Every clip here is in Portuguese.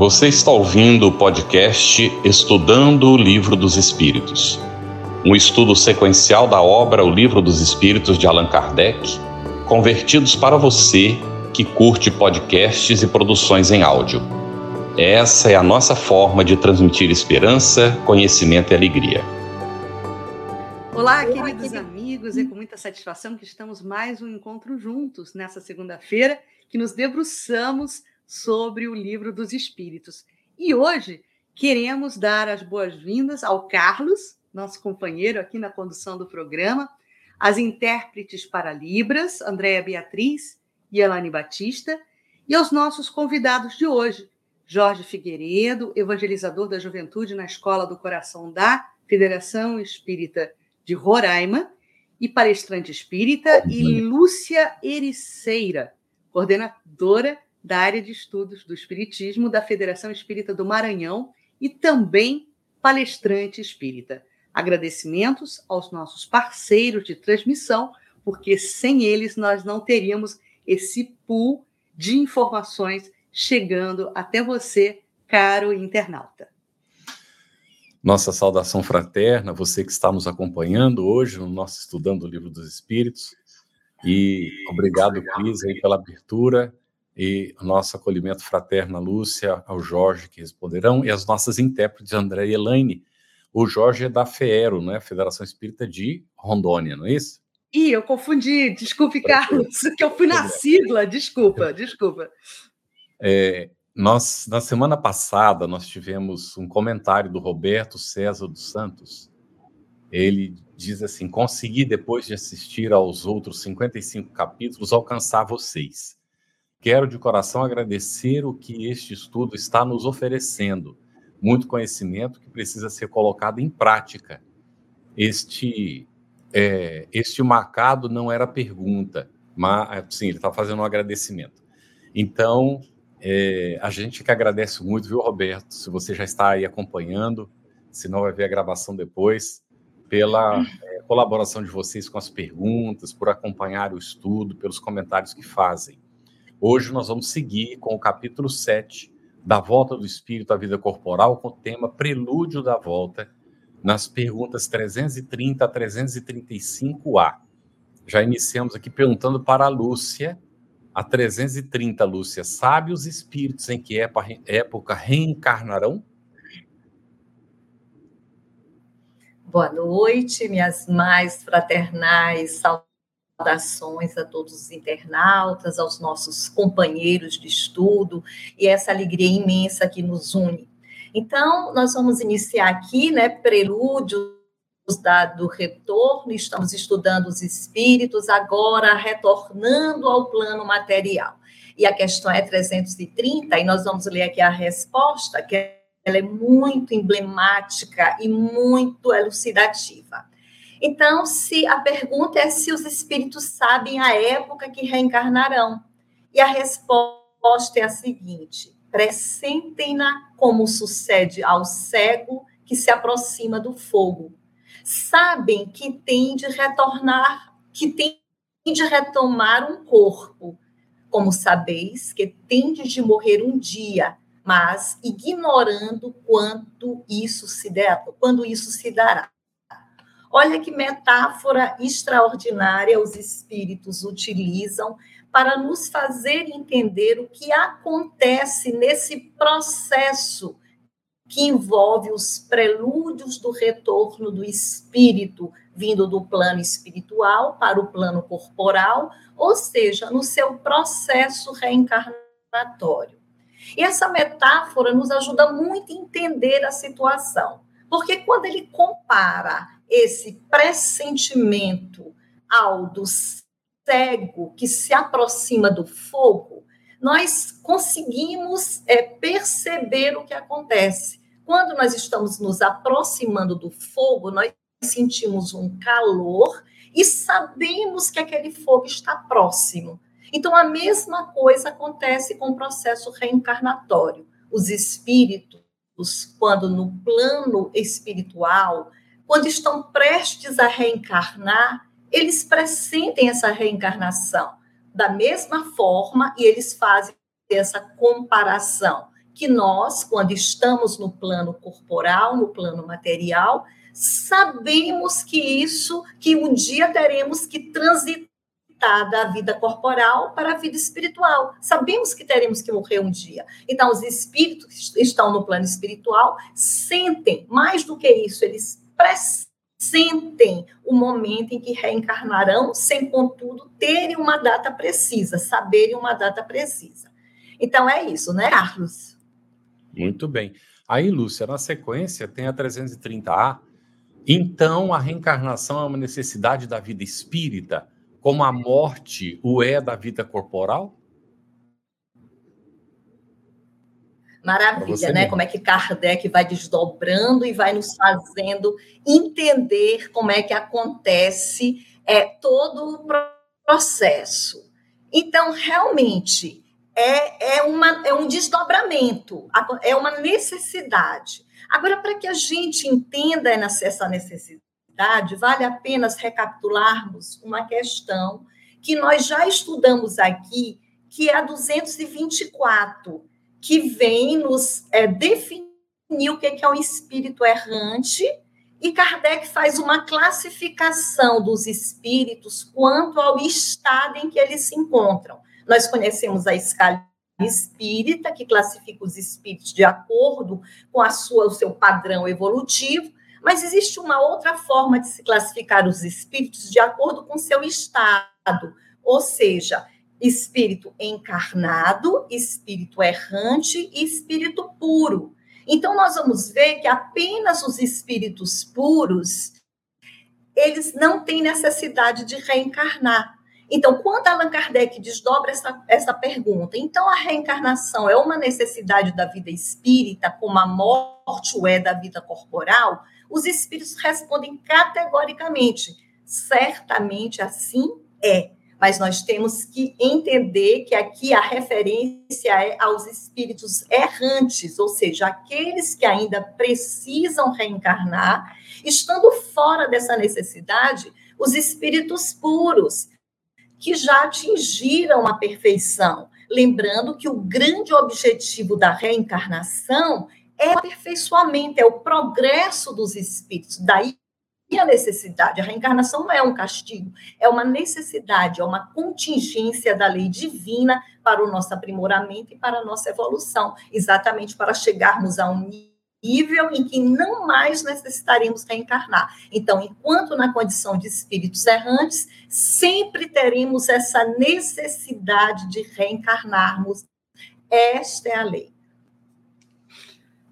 Você está ouvindo o podcast Estudando o Livro dos Espíritos, um estudo sequencial da obra O Livro dos Espíritos de Allan Kardec, convertidos para você que curte podcasts e produções em áudio. Essa é a nossa forma de transmitir esperança, conhecimento e alegria. Olá, queridos amigos, é com muita satisfação que estamos mais um encontro juntos nessa segunda-feira, que nos debruçamos sobre o livro dos Espíritos. E hoje queremos dar as boas-vindas ao Carlos, nosso companheiro aqui na condução do programa, as intérpretes para Libras, Andréa Beatriz e Elane Batista, e aos nossos convidados de hoje, Jorge Figueiredo, evangelizador da juventude na Escola do Coração da Federação Espírita de Roraima, e palestrante espírita, e Lúcia Ericeira, coordenadora da área de estudos do Espiritismo da Federação Espírita do Maranhão e também palestrante espírita. Agradecimentos aos nossos parceiros de transmissão, porque sem eles nós não teríamos esse pool de informações chegando até você, caro internauta. Nossa saudação fraterna, você que está nos acompanhando hoje no nosso Estudando o Livro dos Espíritos. E obrigado, Cris, aí, pela abertura e nosso acolhimento fraterno à Lúcia, ao Jorge, que responderão, e as nossas intérpretes, André e Elaine. O Jorge é da FEERO, né? Federação Espírita de Rondônia, não é isso? Ih, eu confundi, desculpe, Carlos, que eu fui na sigla, desculpa, desculpa. É, nós, na semana passada, nós tivemos um comentário do Roberto César dos Santos. Ele diz assim: consegui, depois de assistir aos outros 55 capítulos, alcançar vocês. Quero de coração agradecer o que este estudo está nos oferecendo. Muito conhecimento que precisa ser colocado em prática. Este, é, este marcado não era pergunta, mas sim, ele está fazendo um agradecimento. Então, é, a gente que agradece muito, viu, Roberto? Se você já está aí acompanhando, se não vai ver a gravação depois, pela é, colaboração de vocês com as perguntas, por acompanhar o estudo, pelos comentários que fazem. Hoje nós vamos seguir com o capítulo 7 da Volta do Espírito à Vida Corporal, com o tema Prelúdio da Volta, nas perguntas 330 a 335A. Já iniciamos aqui perguntando para a Lúcia, a 330, Lúcia, sabe os espíritos em que época reencarnarão? Boa noite, minhas mais fraternais saudações saudações a todos os internautas, aos nossos companheiros de estudo e essa alegria imensa que nos une. Então, nós vamos iniciar aqui, né, prelúdios da, do retorno, estamos estudando os espíritos, agora retornando ao plano material. E a questão é 330, e nós vamos ler aqui a resposta, que ela é muito emblemática e muito elucidativa. Então, se a pergunta é se os espíritos sabem a época que reencarnarão. E a resposta é a seguinte: pressentem-na como sucede ao cego que se aproxima do fogo. Sabem que tem de retornar, que tem de retomar um corpo, como sabeis que tende de morrer um dia, mas ignorando quanto isso se der, quando isso se dará. Olha que metáfora extraordinária os espíritos utilizam para nos fazer entender o que acontece nesse processo que envolve os prelúdios do retorno do espírito vindo do plano espiritual para o plano corporal, ou seja, no seu processo reencarnatório. E essa metáfora nos ajuda muito a entender a situação, porque quando ele compara esse pressentimento ao do cego que se aproxima do fogo, nós conseguimos é, perceber o que acontece. Quando nós estamos nos aproximando do fogo, nós sentimos um calor e sabemos que aquele fogo está próximo. Então, a mesma coisa acontece com o processo reencarnatório. Os espíritos, quando no plano espiritual, quando estão prestes a reencarnar, eles pressentem essa reencarnação da mesma forma e eles fazem essa comparação que nós, quando estamos no plano corporal, no plano material, sabemos que isso, que um dia teremos que transitar da vida corporal para a vida espiritual. Sabemos que teremos que morrer um dia. Então, os espíritos que estão no plano espiritual sentem, mais do que isso, eles pressentem o momento em que reencarnarão, sem, contudo, terem uma data precisa, saberem uma data precisa. Então, é isso, né, Carlos? Muito bem. Aí, Lúcia, na sequência, tem a 330A. Então, a reencarnação é uma necessidade da vida espírita como a morte o é da vida corporal? Maravilha, né? Mesmo. Como é que Kardec vai desdobrando e vai nos fazendo entender como é que acontece é, todo o processo. Então, realmente, é, é, uma, é um desdobramento, é uma necessidade. Agora, para que a gente entenda essa necessidade, vale a pena recapitularmos uma questão que nós já estudamos aqui, que é a 224, que vem nos é, definir o que é um espírito errante, e Kardec faz uma classificação dos espíritos quanto ao estado em que eles se encontram. Nós conhecemos a escala espírita, que classifica os espíritos de acordo com a sua, o seu padrão evolutivo, mas existe uma outra forma de se classificar os espíritos de acordo com seu estado, ou seja, espírito encarnado, espírito errante e espírito puro. Então nós vamos ver que apenas os espíritos puros eles não têm necessidade de reencarnar. Então, quando Allan Kardec desdobra essa, essa pergunta, então a reencarnação é uma necessidade da vida espírita, como a morte o é da vida corporal? Os espíritos respondem categoricamente: certamente assim é. Mas nós temos que entender que aqui a referência é aos espíritos errantes, ou seja, aqueles que ainda precisam reencarnar, estando fora dessa necessidade, os espíritos puros, que já atingiram a perfeição. Lembrando que o grande objetivo da reencarnação é o aperfeiçoamento, é o progresso dos espíritos. Daí a necessidade. A reencarnação não é um castigo, é uma necessidade, é uma contingência da lei divina para o nosso aprimoramento e para a nossa evolução, exatamente para chegarmos a um nível em que não mais necessitaremos reencarnar. Então, enquanto na condição de espíritos errantes, sempre teremos essa necessidade de reencarnarmos. Esta é a lei.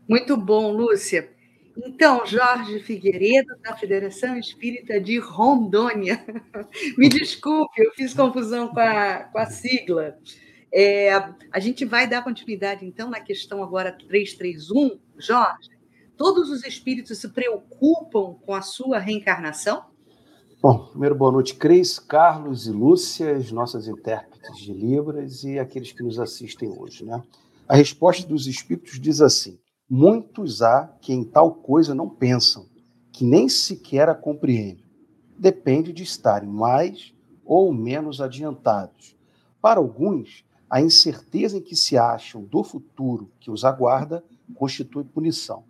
Muito bom, Lúcia. Então, Jorge Figueiredo, da Federação Espírita de Rondônia. Me desculpe, eu fiz confusão com a, com a sigla. É, a gente vai dar continuidade, então, na questão agora 331. Jorge, todos os espíritos se preocupam com a sua reencarnação? Bom, primeiro, boa noite, Cris, Carlos e Lúcia, as nossas intérpretes de Libras e aqueles que nos assistem hoje. Né? A resposta dos espíritos diz assim: Muitos há que em tal coisa não pensam, que nem sequer a compreendem. Depende de estarem mais ou menos adiantados. Para alguns, a incerteza em que se acham do futuro que os aguarda constitui punição.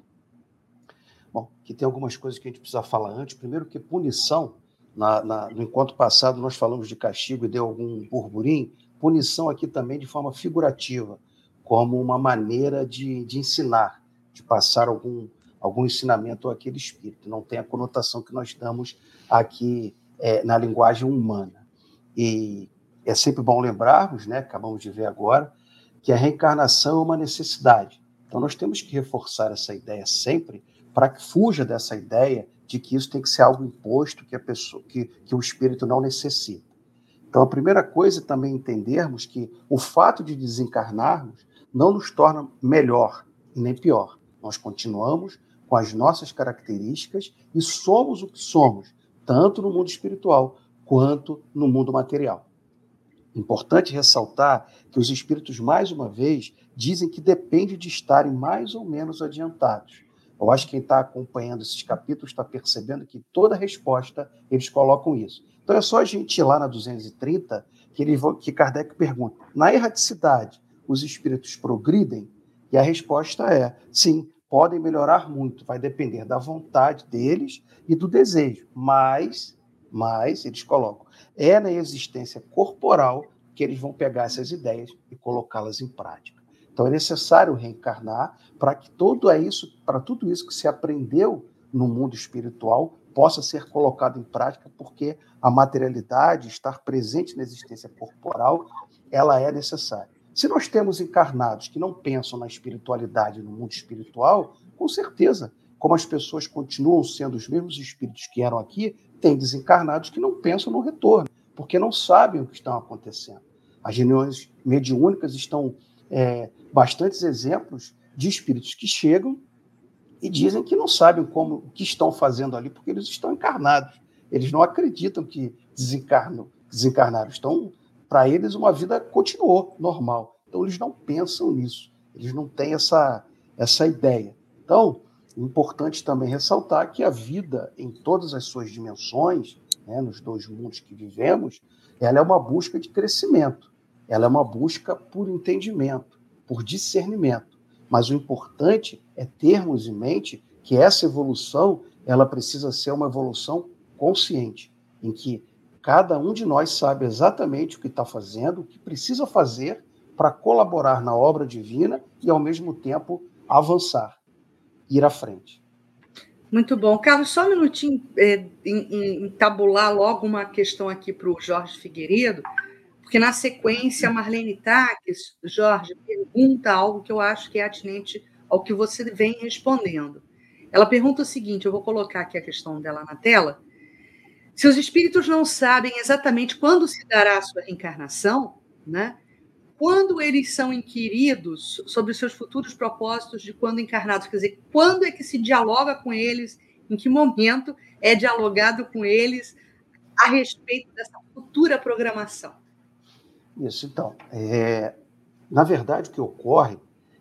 Bom, aqui tem algumas coisas que a gente precisa falar antes. Primeiro, que punição, na, na, no encontro passado nós falamos de castigo e deu algum burburinho. Punição aqui também de forma figurativa, como uma maneira de, de ensinar de passar algum, algum ensinamento àquele espírito. Não tem a conotação que nós damos aqui é, na linguagem humana. E é sempre bom lembrarmos, né, acabamos de ver agora, que a reencarnação é uma necessidade. Então nós temos que reforçar essa ideia sempre para que fuja dessa ideia de que isso tem que ser algo imposto que a pessoa, que, que o espírito não necessita. Então a primeira coisa é também entendermos que o fato de desencarnarmos não nos torna melhor nem pior. Nós continuamos com as nossas características e somos o que somos, tanto no mundo espiritual quanto no mundo material. Importante ressaltar que os espíritos, mais uma vez, dizem que depende de estarem mais ou menos adiantados. Eu acho que quem está acompanhando esses capítulos está percebendo que toda resposta eles colocam isso. Então é só a gente ir lá na 230 que, ele, que Kardec pergunta: na erraticidade, os espíritos progridem? E a resposta é: sim, podem melhorar muito, vai depender da vontade deles e do desejo, mas, mas eles colocam, é na existência corporal que eles vão pegar essas ideias e colocá-las em prática. Então é necessário reencarnar para que tudo é isso, para tudo isso que se aprendeu no mundo espiritual possa ser colocado em prática, porque a materialidade, estar presente na existência corporal, ela é necessária. Se nós temos encarnados que não pensam na espiritualidade, no mundo espiritual, com certeza, como as pessoas continuam sendo os mesmos espíritos que eram aqui, tem desencarnados que não pensam no retorno, porque não sabem o que está acontecendo. As reuniões mediúnicas estão é, bastantes exemplos de espíritos que chegam e dizem que não sabem como o que estão fazendo ali, porque eles estão encarnados. Eles não acreditam que desencarnam, desencarnaram, estão para eles uma vida continuou normal. Então eles não pensam nisso, eles não têm essa, essa ideia. Então, importante também ressaltar que a vida, em todas as suas dimensões, né, nos dois mundos que vivemos, ela é uma busca de crescimento, ela é uma busca por entendimento, por discernimento. Mas o importante é termos em mente que essa evolução ela precisa ser uma evolução consciente, em que Cada um de nós sabe exatamente o que está fazendo, o que precisa fazer para colaborar na obra divina e, ao mesmo tempo, avançar, ir à frente. Muito bom. Carlos, só um minutinho, é, tabular logo uma questão aqui para o Jorge Figueiredo, porque na sequência a Marlene Taques, Jorge, pergunta algo que eu acho que é atinente ao que você vem respondendo. Ela pergunta o seguinte: eu vou colocar aqui a questão dela na tela. Se os espíritos não sabem exatamente quando se dará a sua reencarnação, né? quando eles são inquiridos sobre os seus futuros propósitos de quando encarnados, quer dizer, quando é que se dialoga com eles, em que momento é dialogado com eles a respeito dessa futura programação? Isso, então. É, na verdade, o que ocorre,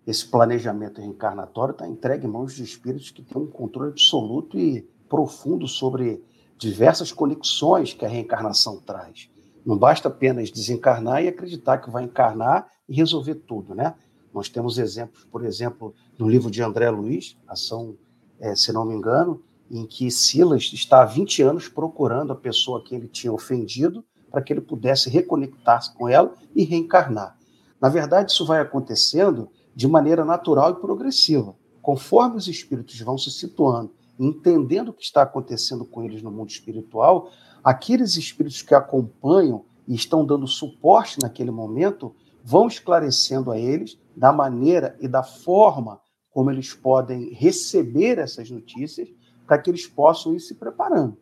esse planejamento reencarnatório está entregue em mãos de espíritos que têm um controle absoluto e profundo sobre diversas conexões que a reencarnação traz. Não basta apenas desencarnar e acreditar que vai encarnar e resolver tudo, né? Nós temos exemplos, por exemplo, no livro de André Luiz, Ação, é, se não me engano, em que Silas está há 20 anos procurando a pessoa que ele tinha ofendido para que ele pudesse reconectar-se com ela e reencarnar. Na verdade, isso vai acontecendo de maneira natural e progressiva. Conforme os espíritos vão se situando entendendo o que está acontecendo com eles no mundo espiritual, aqueles espíritos que acompanham e estão dando suporte naquele momento vão esclarecendo a eles da maneira e da forma como eles podem receber essas notícias para que eles possam ir se preparando.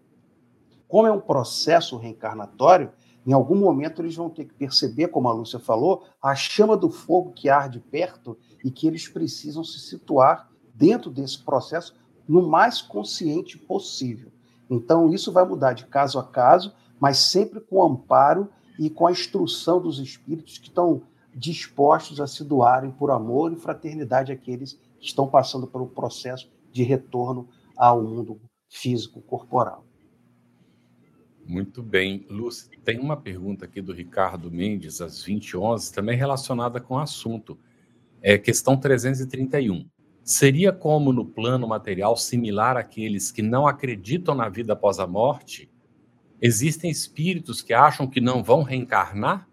Como é um processo reencarnatório, em algum momento eles vão ter que perceber, como a Lúcia falou, a chama do fogo que arde perto e que eles precisam se situar dentro desse processo no mais consciente possível. Então, isso vai mudar de caso a caso, mas sempre com amparo e com a instrução dos espíritos que estão dispostos a se doarem por amor e fraternidade àqueles que estão passando pelo processo de retorno ao mundo físico, corporal. Muito bem. Lúcia, tem uma pergunta aqui do Ricardo Mendes, às 20h11, também relacionada com o assunto. É questão 331. Seria como no plano material similar àqueles que não acreditam na vida após a morte? Existem espíritos que acham que não vão reencarnar?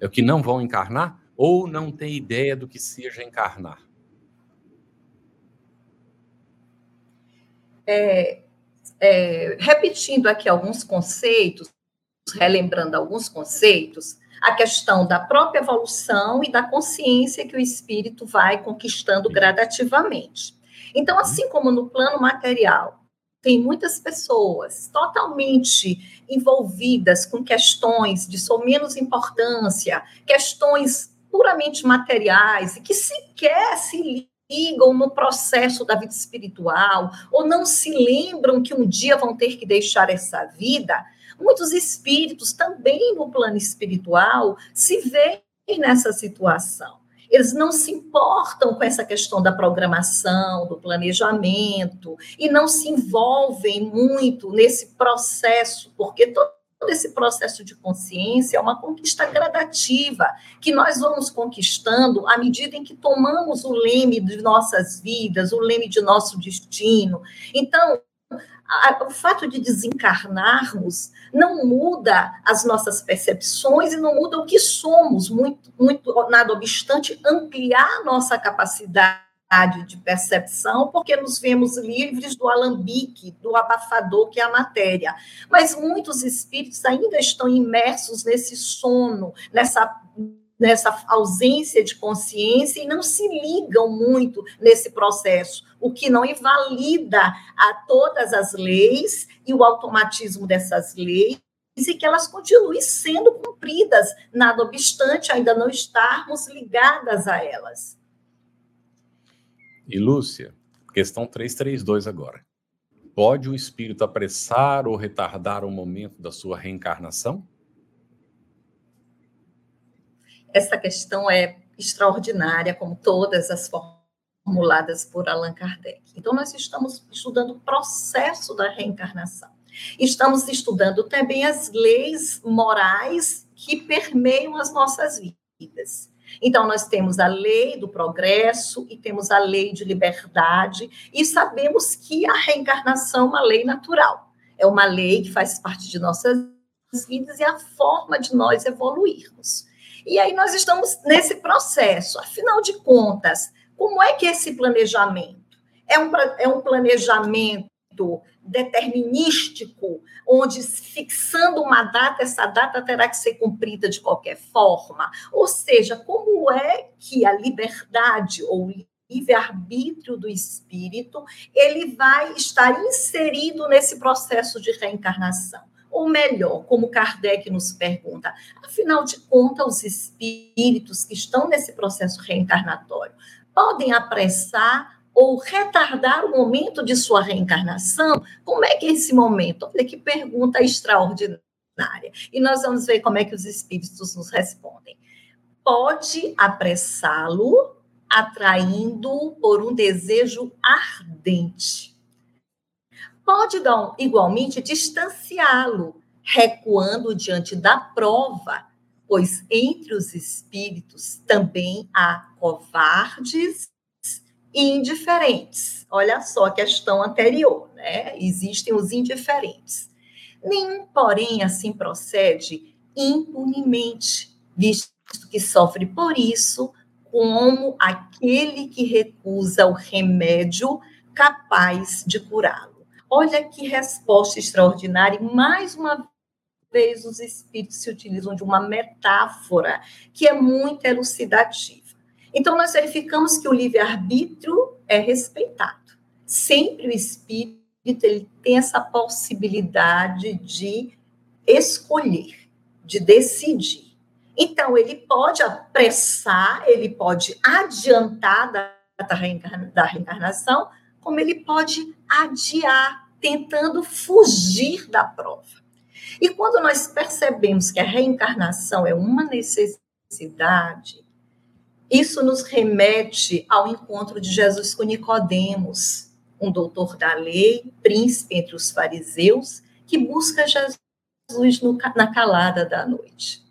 É que não vão encarnar? Ou não têm ideia do que seja encarnar? É, é, repetindo aqui alguns conceitos, relembrando alguns conceitos, a questão da própria evolução e da consciência que o espírito vai conquistando gradativamente. Então, assim como no plano material, tem muitas pessoas totalmente envolvidas com questões de só menos importância, questões puramente materiais e que sequer se ligam no processo da vida espiritual ou não se lembram que um dia vão ter que deixar essa vida, Muitos espíritos também no plano espiritual se veem nessa situação. Eles não se importam com essa questão da programação, do planejamento, e não se envolvem muito nesse processo, porque toda esse processo de consciência é uma conquista gradativa, que nós vamos conquistando à medida em que tomamos o leme de nossas vidas, o leme de nosso destino. Então, o fato de desencarnarmos não muda as nossas percepções e não muda o que somos, muito, muito nada obstante ampliar nossa capacidade de percepção, porque nos vemos livres do alambique, do abafador que é a matéria. Mas muitos espíritos ainda estão imersos nesse sono, nessa nessa ausência de consciência e não se ligam muito nesse processo, o que não invalida a todas as leis e o automatismo dessas leis e que elas continuem sendo cumpridas, nada obstante ainda não estarmos ligadas a elas. E Lúcia, questão 332 agora. Pode o espírito apressar ou retardar o momento da sua reencarnação? Essa questão é extraordinária, como todas as formuladas por Allan Kardec. Então, nós estamos estudando o processo da reencarnação. Estamos estudando também as leis morais que permeiam as nossas vidas. Então, nós temos a lei do progresso e temos a lei de liberdade, e sabemos que a reencarnação é uma lei natural, é uma lei que faz parte de nossas vidas e a forma de nós evoluirmos. E aí nós estamos nesse processo, afinal de contas, como é que é esse planejamento? É um, é um planejamento determinístico, onde fixando uma data, essa data terá que ser cumprida de qualquer forma. Ou seja, como é que a liberdade ou livre-arbítrio do espírito, ele vai estar inserido nesse processo de reencarnação? Ou melhor, como Kardec nos pergunta, afinal de contas, os espíritos que estão nesse processo reencarnatório podem apressar ou retardar o momento de sua reencarnação? Como é que é esse momento? Olha que pergunta extraordinária. E nós vamos ver como é que os espíritos nos respondem. Pode apressá-lo, atraindo por um desejo ardente. Pode, igualmente, distanciá-lo, recuando diante da prova, pois entre os espíritos também há covardes e indiferentes. Olha só a questão anterior, né? Existem os indiferentes. Nenhum, porém, assim procede impunemente, visto que sofre por isso, como aquele que recusa o remédio capaz de curá-lo. Olha que resposta extraordinária, mais uma vez os espíritos se utilizam de uma metáfora que é muito elucidativa. Então, nós verificamos que o livre-arbítrio é respeitado. Sempre o espírito ele tem essa possibilidade de escolher, de decidir. Então, ele pode apressar, ele pode adiantar da, da reencarnação, como ele pode adiar, tentando fugir da prova. E quando nós percebemos que a reencarnação é uma necessidade, isso nos remete ao encontro de Jesus com Nicodemos, um doutor da lei, príncipe entre os fariseus, que busca Jesus no, na calada da noite.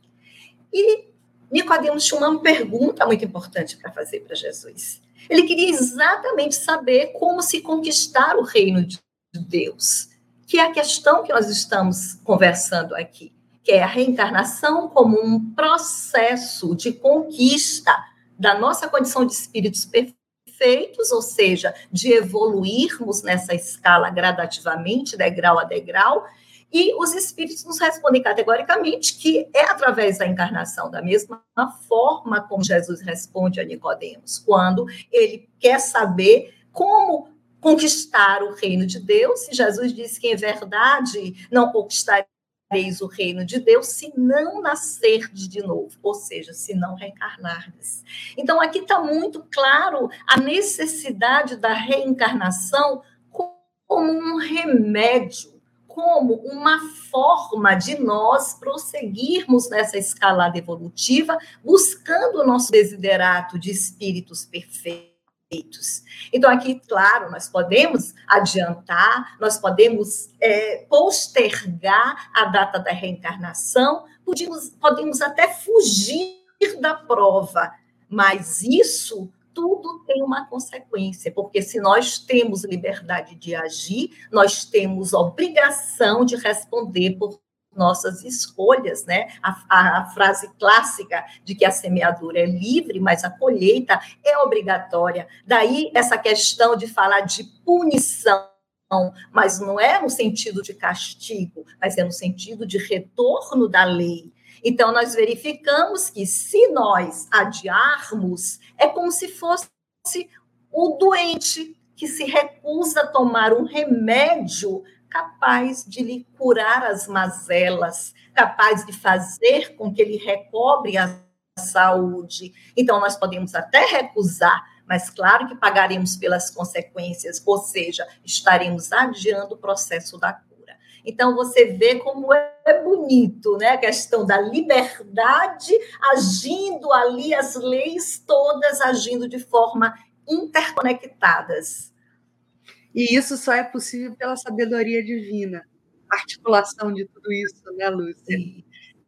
E Nicodemos tinha uma pergunta muito importante para fazer para Jesus. Ele queria exatamente saber como se conquistar o reino de Deus, que é a questão que nós estamos conversando aqui, que é a reencarnação como um processo de conquista da nossa condição de espíritos perfeitos, ou seja, de evoluirmos nessa escala gradativamente, degrau a degrau, e os espíritos nos respondem categoricamente que é através da encarnação, da mesma forma como Jesus responde a Nicodemos, quando ele quer saber como conquistar o reino de Deus, e Jesus disse que em verdade não conquistaria eis o reino de Deus se não nascerdes de novo, ou seja, se não reencarnardes. Então, aqui está muito claro a necessidade da reencarnação como um remédio, como uma forma de nós prosseguirmos nessa escalada evolutiva, buscando o nosso desiderato de espíritos perfeitos Então, aqui, claro, nós podemos adiantar, nós podemos é, postergar a data da reencarnação, podemos, podemos até fugir da prova, mas isso tudo tem uma consequência, porque se nós temos liberdade de agir, nós temos obrigação de responder por nossas escolhas, né? A, a, a, frase clássica de que a semeadura é livre, mas a colheita é obrigatória. Daí essa questão de falar de punição, mas não é no sentido de castigo, mas é no sentido de retorno da lei. Então, nós verificamos que se nós adiarmos, é como se fosse o doente que se recusa a tomar um remédio capaz de lhe curar as mazelas, capaz de fazer com que ele recobre a saúde. Então, nós podemos até recusar, mas claro que pagaremos pelas consequências, ou seja, estaremos adiando o processo da cura. Então, você vê como é bonito, né? A questão da liberdade agindo ali, as leis todas agindo de forma interconectadas. E isso só é possível pela sabedoria divina, articulação de tudo isso, né, Lúcia?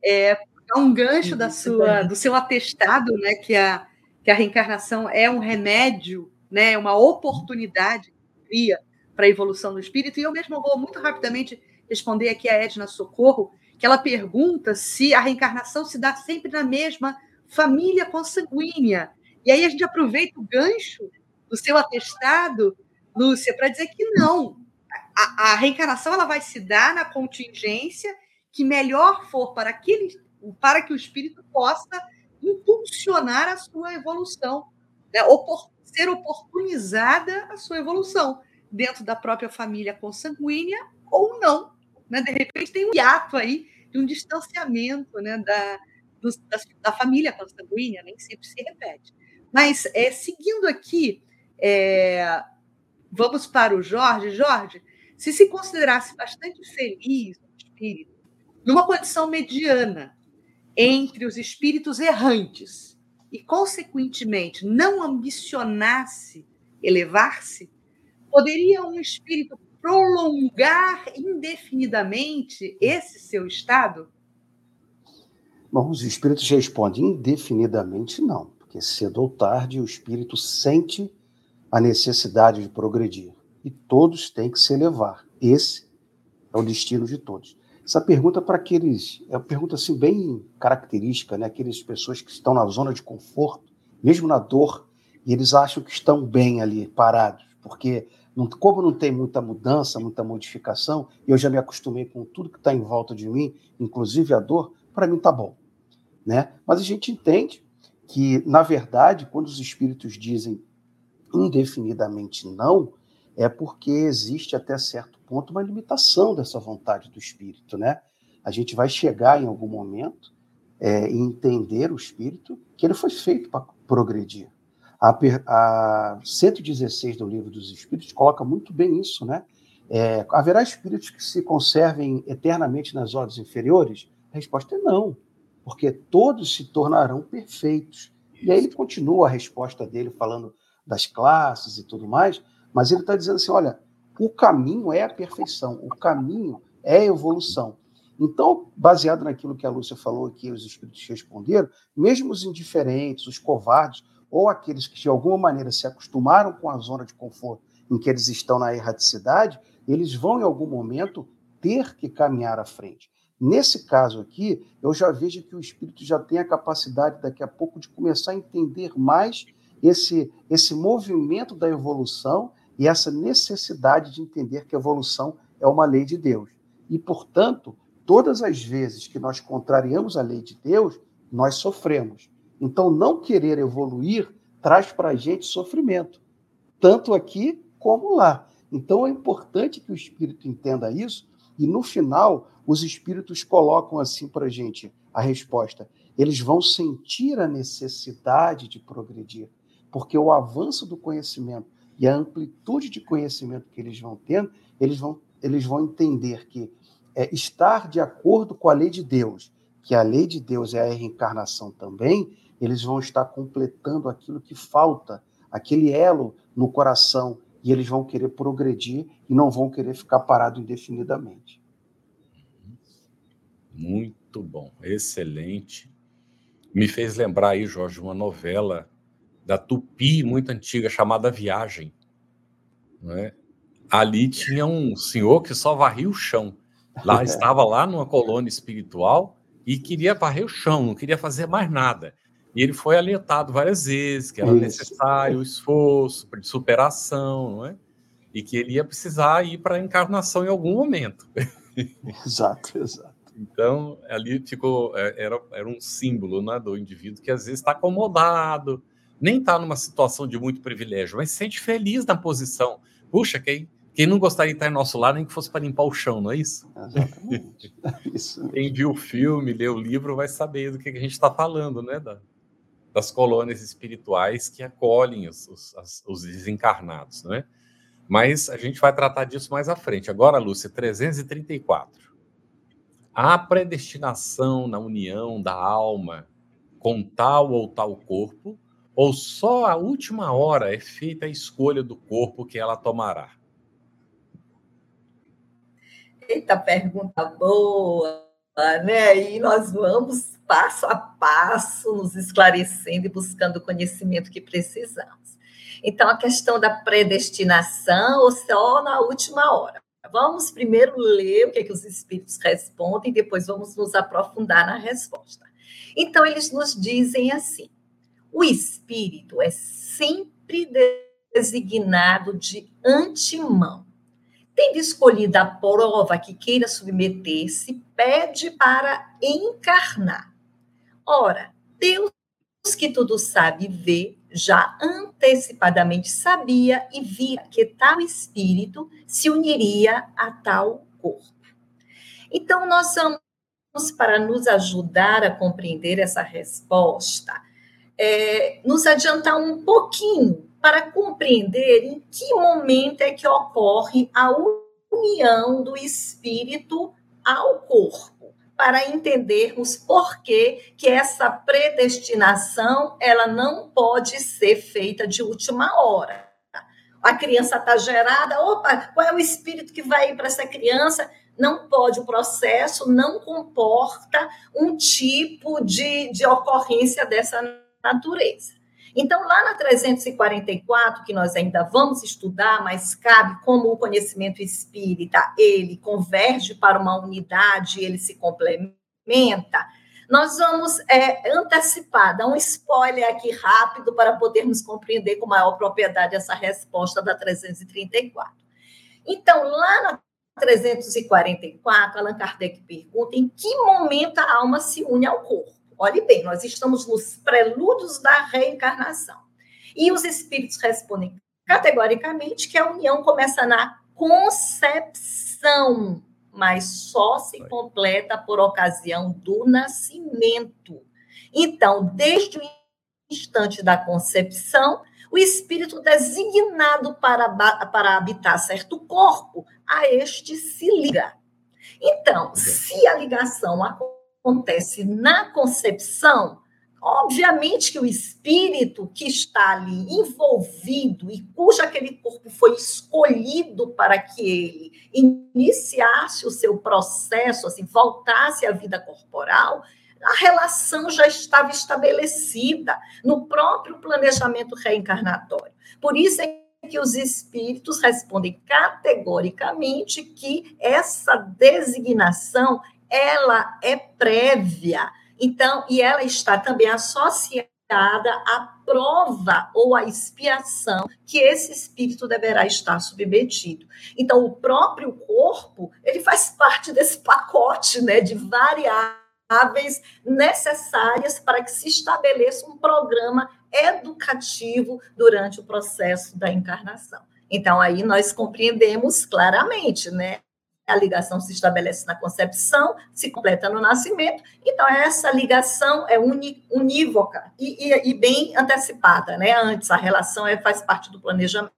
É, é um gancho da sua, do seu atestado, né, que a, que a reencarnação é um remédio, né, é uma oportunidade que cria para a evolução do espírito. E eu mesmo vou muito rapidamente responder aqui a Edna Socorro, que ela pergunta se a reencarnação se dá sempre na mesma família consanguínea. E aí a gente aproveita o gancho do seu atestado Lúcia, para dizer que não. A, a, reencarnação ela vai se dar na contingência que melhor for para aquele, para que o espírito possa impulsionar a sua evolução, né? Opor, ser oportunizada a sua evolução dentro da própria família consanguínea ou não. Né? De repente tem um hiato aí de um distanciamento né? da, do, da, da, família consanguínea, nem sempre se repete. Mas é, seguindo aqui, é, Vamos para o Jorge. Jorge, se se considerasse bastante feliz espírito, numa condição mediana entre os espíritos errantes e, consequentemente, não ambicionasse elevar-se, poderia um espírito prolongar indefinidamente esse seu estado? Bom, os espíritos respondem indefinidamente não, porque cedo ou tarde o espírito sente a necessidade de progredir. E todos têm que se elevar. Esse é o destino de todos. Essa pergunta para aqueles, é uma pergunta assim bem característica, né? Aquelas pessoas que estão na zona de conforto, mesmo na dor, e eles acham que estão bem ali, parados, porque não, como não tem muita mudança, muita modificação, e eu já me acostumei com tudo que está em volta de mim, inclusive a dor, para mim está bom, né? Mas a gente entende que, na verdade, quando os espíritos dizem indefinidamente não, é porque existe até certo ponto uma limitação dessa vontade do espírito, né? A gente vai chegar em algum momento é, e entender o espírito que ele foi feito para progredir. A, a 116 do Livro dos Espíritos coloca muito bem isso, né? É, haverá espíritos que se conservem eternamente nas ordens inferiores? A resposta é não, porque todos se tornarão perfeitos. E aí ele continua a resposta dele falando das classes e tudo mais, mas ele está dizendo assim: olha, o caminho é a perfeição, o caminho é a evolução. Então, baseado naquilo que a Lúcia falou que os espíritos responderam, mesmo os indiferentes, os covardes, ou aqueles que de alguma maneira se acostumaram com a zona de conforto em que eles estão na erraticidade, eles vão em algum momento ter que caminhar à frente. Nesse caso aqui, eu já vejo que o espírito já tem a capacidade daqui a pouco de começar a entender mais esse, esse movimento da evolução e essa necessidade de entender que a evolução é uma lei de Deus. E, portanto, todas as vezes que nós contrariamos a lei de Deus, nós sofremos. Então, não querer evoluir traz para a gente sofrimento, tanto aqui como lá. Então, é importante que o espírito entenda isso, e no final, os espíritos colocam assim para a gente a resposta. Eles vão sentir a necessidade de progredir porque o avanço do conhecimento e a amplitude de conhecimento que eles vão tendo, eles vão, eles vão entender que é, estar de acordo com a lei de Deus, que a lei de Deus é a reencarnação também, eles vão estar completando aquilo que falta aquele elo no coração e eles vão querer progredir e não vão querer ficar parado indefinidamente. Muito bom, excelente. Me fez lembrar aí, Jorge, uma novela da Tupi muito antiga chamada Viagem. Né? Ali tinha um senhor que só varria o chão. Lá estava lá numa colônia espiritual e queria varrer o chão, não queria fazer mais nada. E ele foi alertado várias vezes que era Isso. necessário o esforço de superação, não é? E que ele ia precisar ir para a encarnação em algum momento. Exato, exato. Então, ali ficou, é, era, era um símbolo né, do indivíduo que às vezes está acomodado, nem está numa situação de muito privilégio, mas se sente feliz na posição. Puxa, quem, quem não gostaria de estar em nosso lar nem que fosse para limpar o chão, não é isso? Exatamente. isso quem viu o filme, leu o livro, vai saber do que a gente está falando, né? Da, das colônias espirituais que acolhem os, os, os desencarnados, não é? Mas a gente vai tratar disso mais à frente. Agora, Lúcia, 334. Há predestinação na união da alma com tal ou tal corpo, ou só a última hora é feita a escolha do corpo que ela tomará? Eita, pergunta boa, né? E nós vamos passo a passo nos esclarecendo e buscando o conhecimento que precisamos. Então, a questão da predestinação ou só na última hora. Vamos primeiro ler o que, é que os espíritos respondem, depois vamos nos aprofundar na resposta. Então, eles nos dizem assim: o espírito é sempre designado de antemão. Tendo escolhido a prova que queira submeter-se, pede para encarnar. Ora, Deus que tudo sabe e vê, já antecipadamente sabia e via que tal espírito se uniria a tal corpo. Então, nós vamos, para nos ajudar a compreender essa resposta, é, nos adiantar um pouquinho para compreender em que momento é que ocorre a união do espírito ao corpo, para entendermos por que, que essa predestinação ela não pode ser feita de última hora. A criança está gerada, opa, qual é o espírito que vai ir para essa criança? Não pode, o processo não comporta um tipo de, de ocorrência dessa natureza. Então, lá na 344, que nós ainda vamos estudar, mas cabe como o conhecimento espírita, ele converge para uma unidade, ele se complementa, nós vamos é, antecipar, dar um spoiler aqui rápido para podermos compreender com maior propriedade essa resposta da 334. Então, lá na 344, Allan Kardec pergunta em que momento a alma se une ao corpo. Olhe bem, nós estamos nos prelúdios da reencarnação. E os espíritos respondem categoricamente que a união começa na concepção, mas só se completa por ocasião do nascimento. Então, desde o instante da concepção, o espírito designado para, para habitar certo corpo, a este se liga. Então, se a ligação acontece, acontece na concepção, obviamente que o espírito que está ali envolvido e cujo aquele corpo foi escolhido para que ele iniciasse o seu processo, assim, voltasse à vida corporal, a relação já estava estabelecida no próprio planejamento reencarnatório. Por isso é que os espíritos respondem categoricamente que essa designação ela é prévia. Então, e ela está também associada à prova ou à expiação que esse espírito deverá estar submetido. Então, o próprio corpo, ele faz parte desse pacote, né, de variáveis necessárias para que se estabeleça um programa educativo durante o processo da encarnação. Então, aí nós compreendemos claramente, né? A ligação se estabelece na concepção, se completa no nascimento, então essa ligação é uni, unívoca e, e, e, bem antecipada, né? Antes, a relação é, faz parte do planejamento.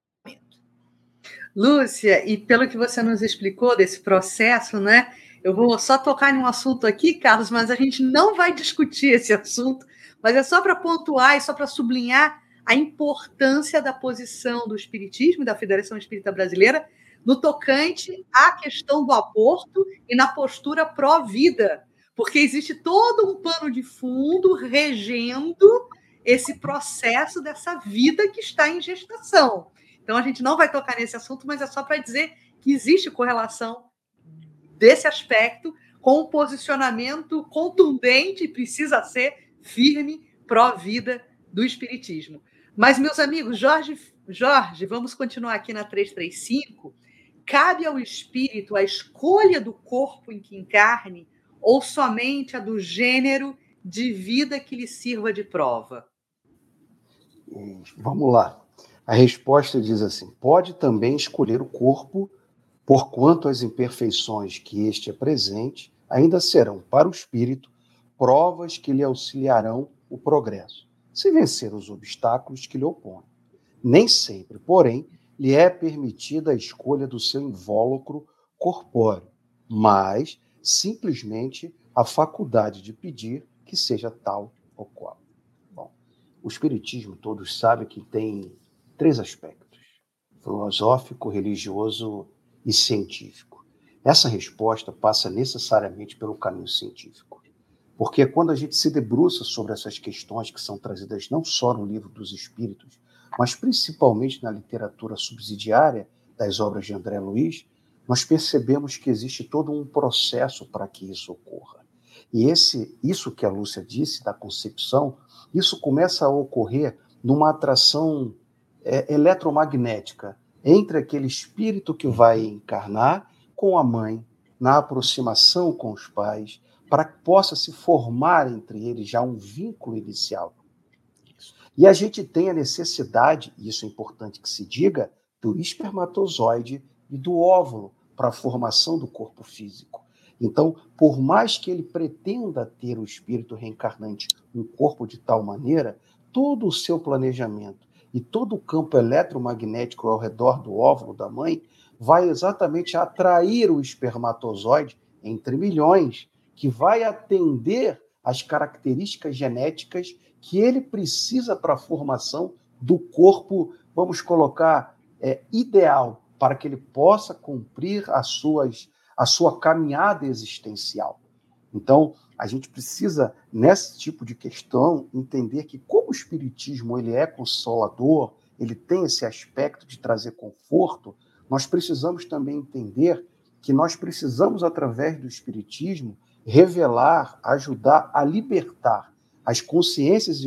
Lúcia, e pelo que você nos explicou desse processo, né? Eu vou só tocar em um assunto aqui, Carlos, mas a gente não vai discutir esse assunto, mas é só para pontuar e só para sublinhar a importância da posição do Espiritismo da Federação Espírita Brasileira no tocante à questão do aborto e na postura pró-vida, porque existe todo um pano de fundo regendo esse processo dessa vida que está em gestação. Então, a gente não vai tocar nesse assunto, mas é só para dizer que existe correlação desse aspecto com um posicionamento contundente precisa ser firme pró-vida do Espiritismo. Mas, meus amigos, Jorge, Jorge, vamos continuar aqui na 335. Cabe ao espírito a escolha do corpo em que encarne ou somente a do gênero de vida que lhe sirva de prova? Vamos lá. A resposta diz assim: pode também escolher o corpo, porquanto as imperfeições que este apresente ainda serão para o espírito provas que lhe auxiliarão o progresso, se vencer os obstáculos que lhe opõem. Nem sempre, porém, lhe é permitida a escolha do seu invólucro corpóreo, mas simplesmente a faculdade de pedir que seja tal ou qual. O Espiritismo, todos sabem que tem três aspectos: filosófico, religioso e científico. Essa resposta passa necessariamente pelo caminho científico. Porque quando a gente se debruça sobre essas questões que são trazidas não só no livro dos Espíritos, mas principalmente na literatura subsidiária das obras de André Luiz, nós percebemos que existe todo um processo para que isso ocorra. E esse, isso que a Lúcia disse da concepção, isso começa a ocorrer numa atração é, eletromagnética entre aquele espírito que vai encarnar com a mãe, na aproximação com os pais, para que possa se formar entre eles já um vínculo inicial. E a gente tem a necessidade, e isso é importante que se diga, do espermatozoide e do óvulo para a formação do corpo físico. Então, por mais que ele pretenda ter o espírito reencarnante um corpo de tal maneira, todo o seu planejamento e todo o campo eletromagnético ao redor do óvulo da mãe vai exatamente atrair o espermatozoide entre milhões, que vai atender às características genéticas que ele precisa para a formação do corpo, vamos colocar, é, ideal, para que ele possa cumprir as suas a sua caminhada existencial. Então, a gente precisa, nesse tipo de questão, entender que, como o Espiritismo ele é consolador, ele tem esse aspecto de trazer conforto, nós precisamos também entender que nós precisamos, através do Espiritismo, revelar, ajudar a libertar as consciências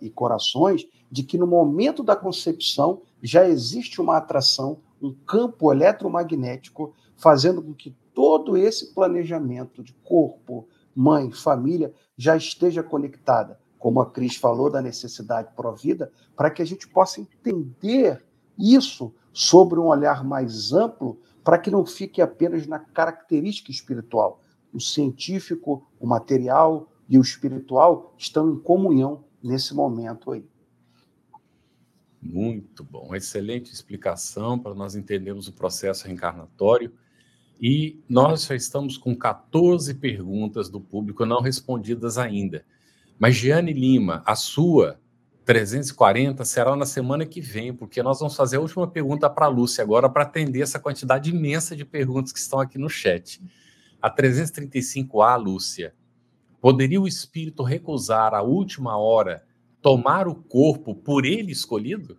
e corações de que no momento da concepção já existe uma atração, um campo eletromagnético, fazendo com que todo esse planejamento de corpo, mãe, família já esteja conectada, como a Cris falou da necessidade pró-vida, para que a gente possa entender isso sobre um olhar mais amplo, para que não fique apenas na característica espiritual. O científico, o material e o espiritual estão em comunhão nesse momento aí. Muito bom, excelente explicação para nós entendermos o processo reencarnatório e nós já estamos com 14 perguntas do público não respondidas ainda. Mas, Giane Lima, a sua 340 será na semana que vem, porque nós vamos fazer a última pergunta para a Lúcia agora para atender essa quantidade imensa de perguntas que estão aqui no chat. A 335A, Lúcia. Poderia o espírito recusar a última hora tomar o corpo por ele escolhido?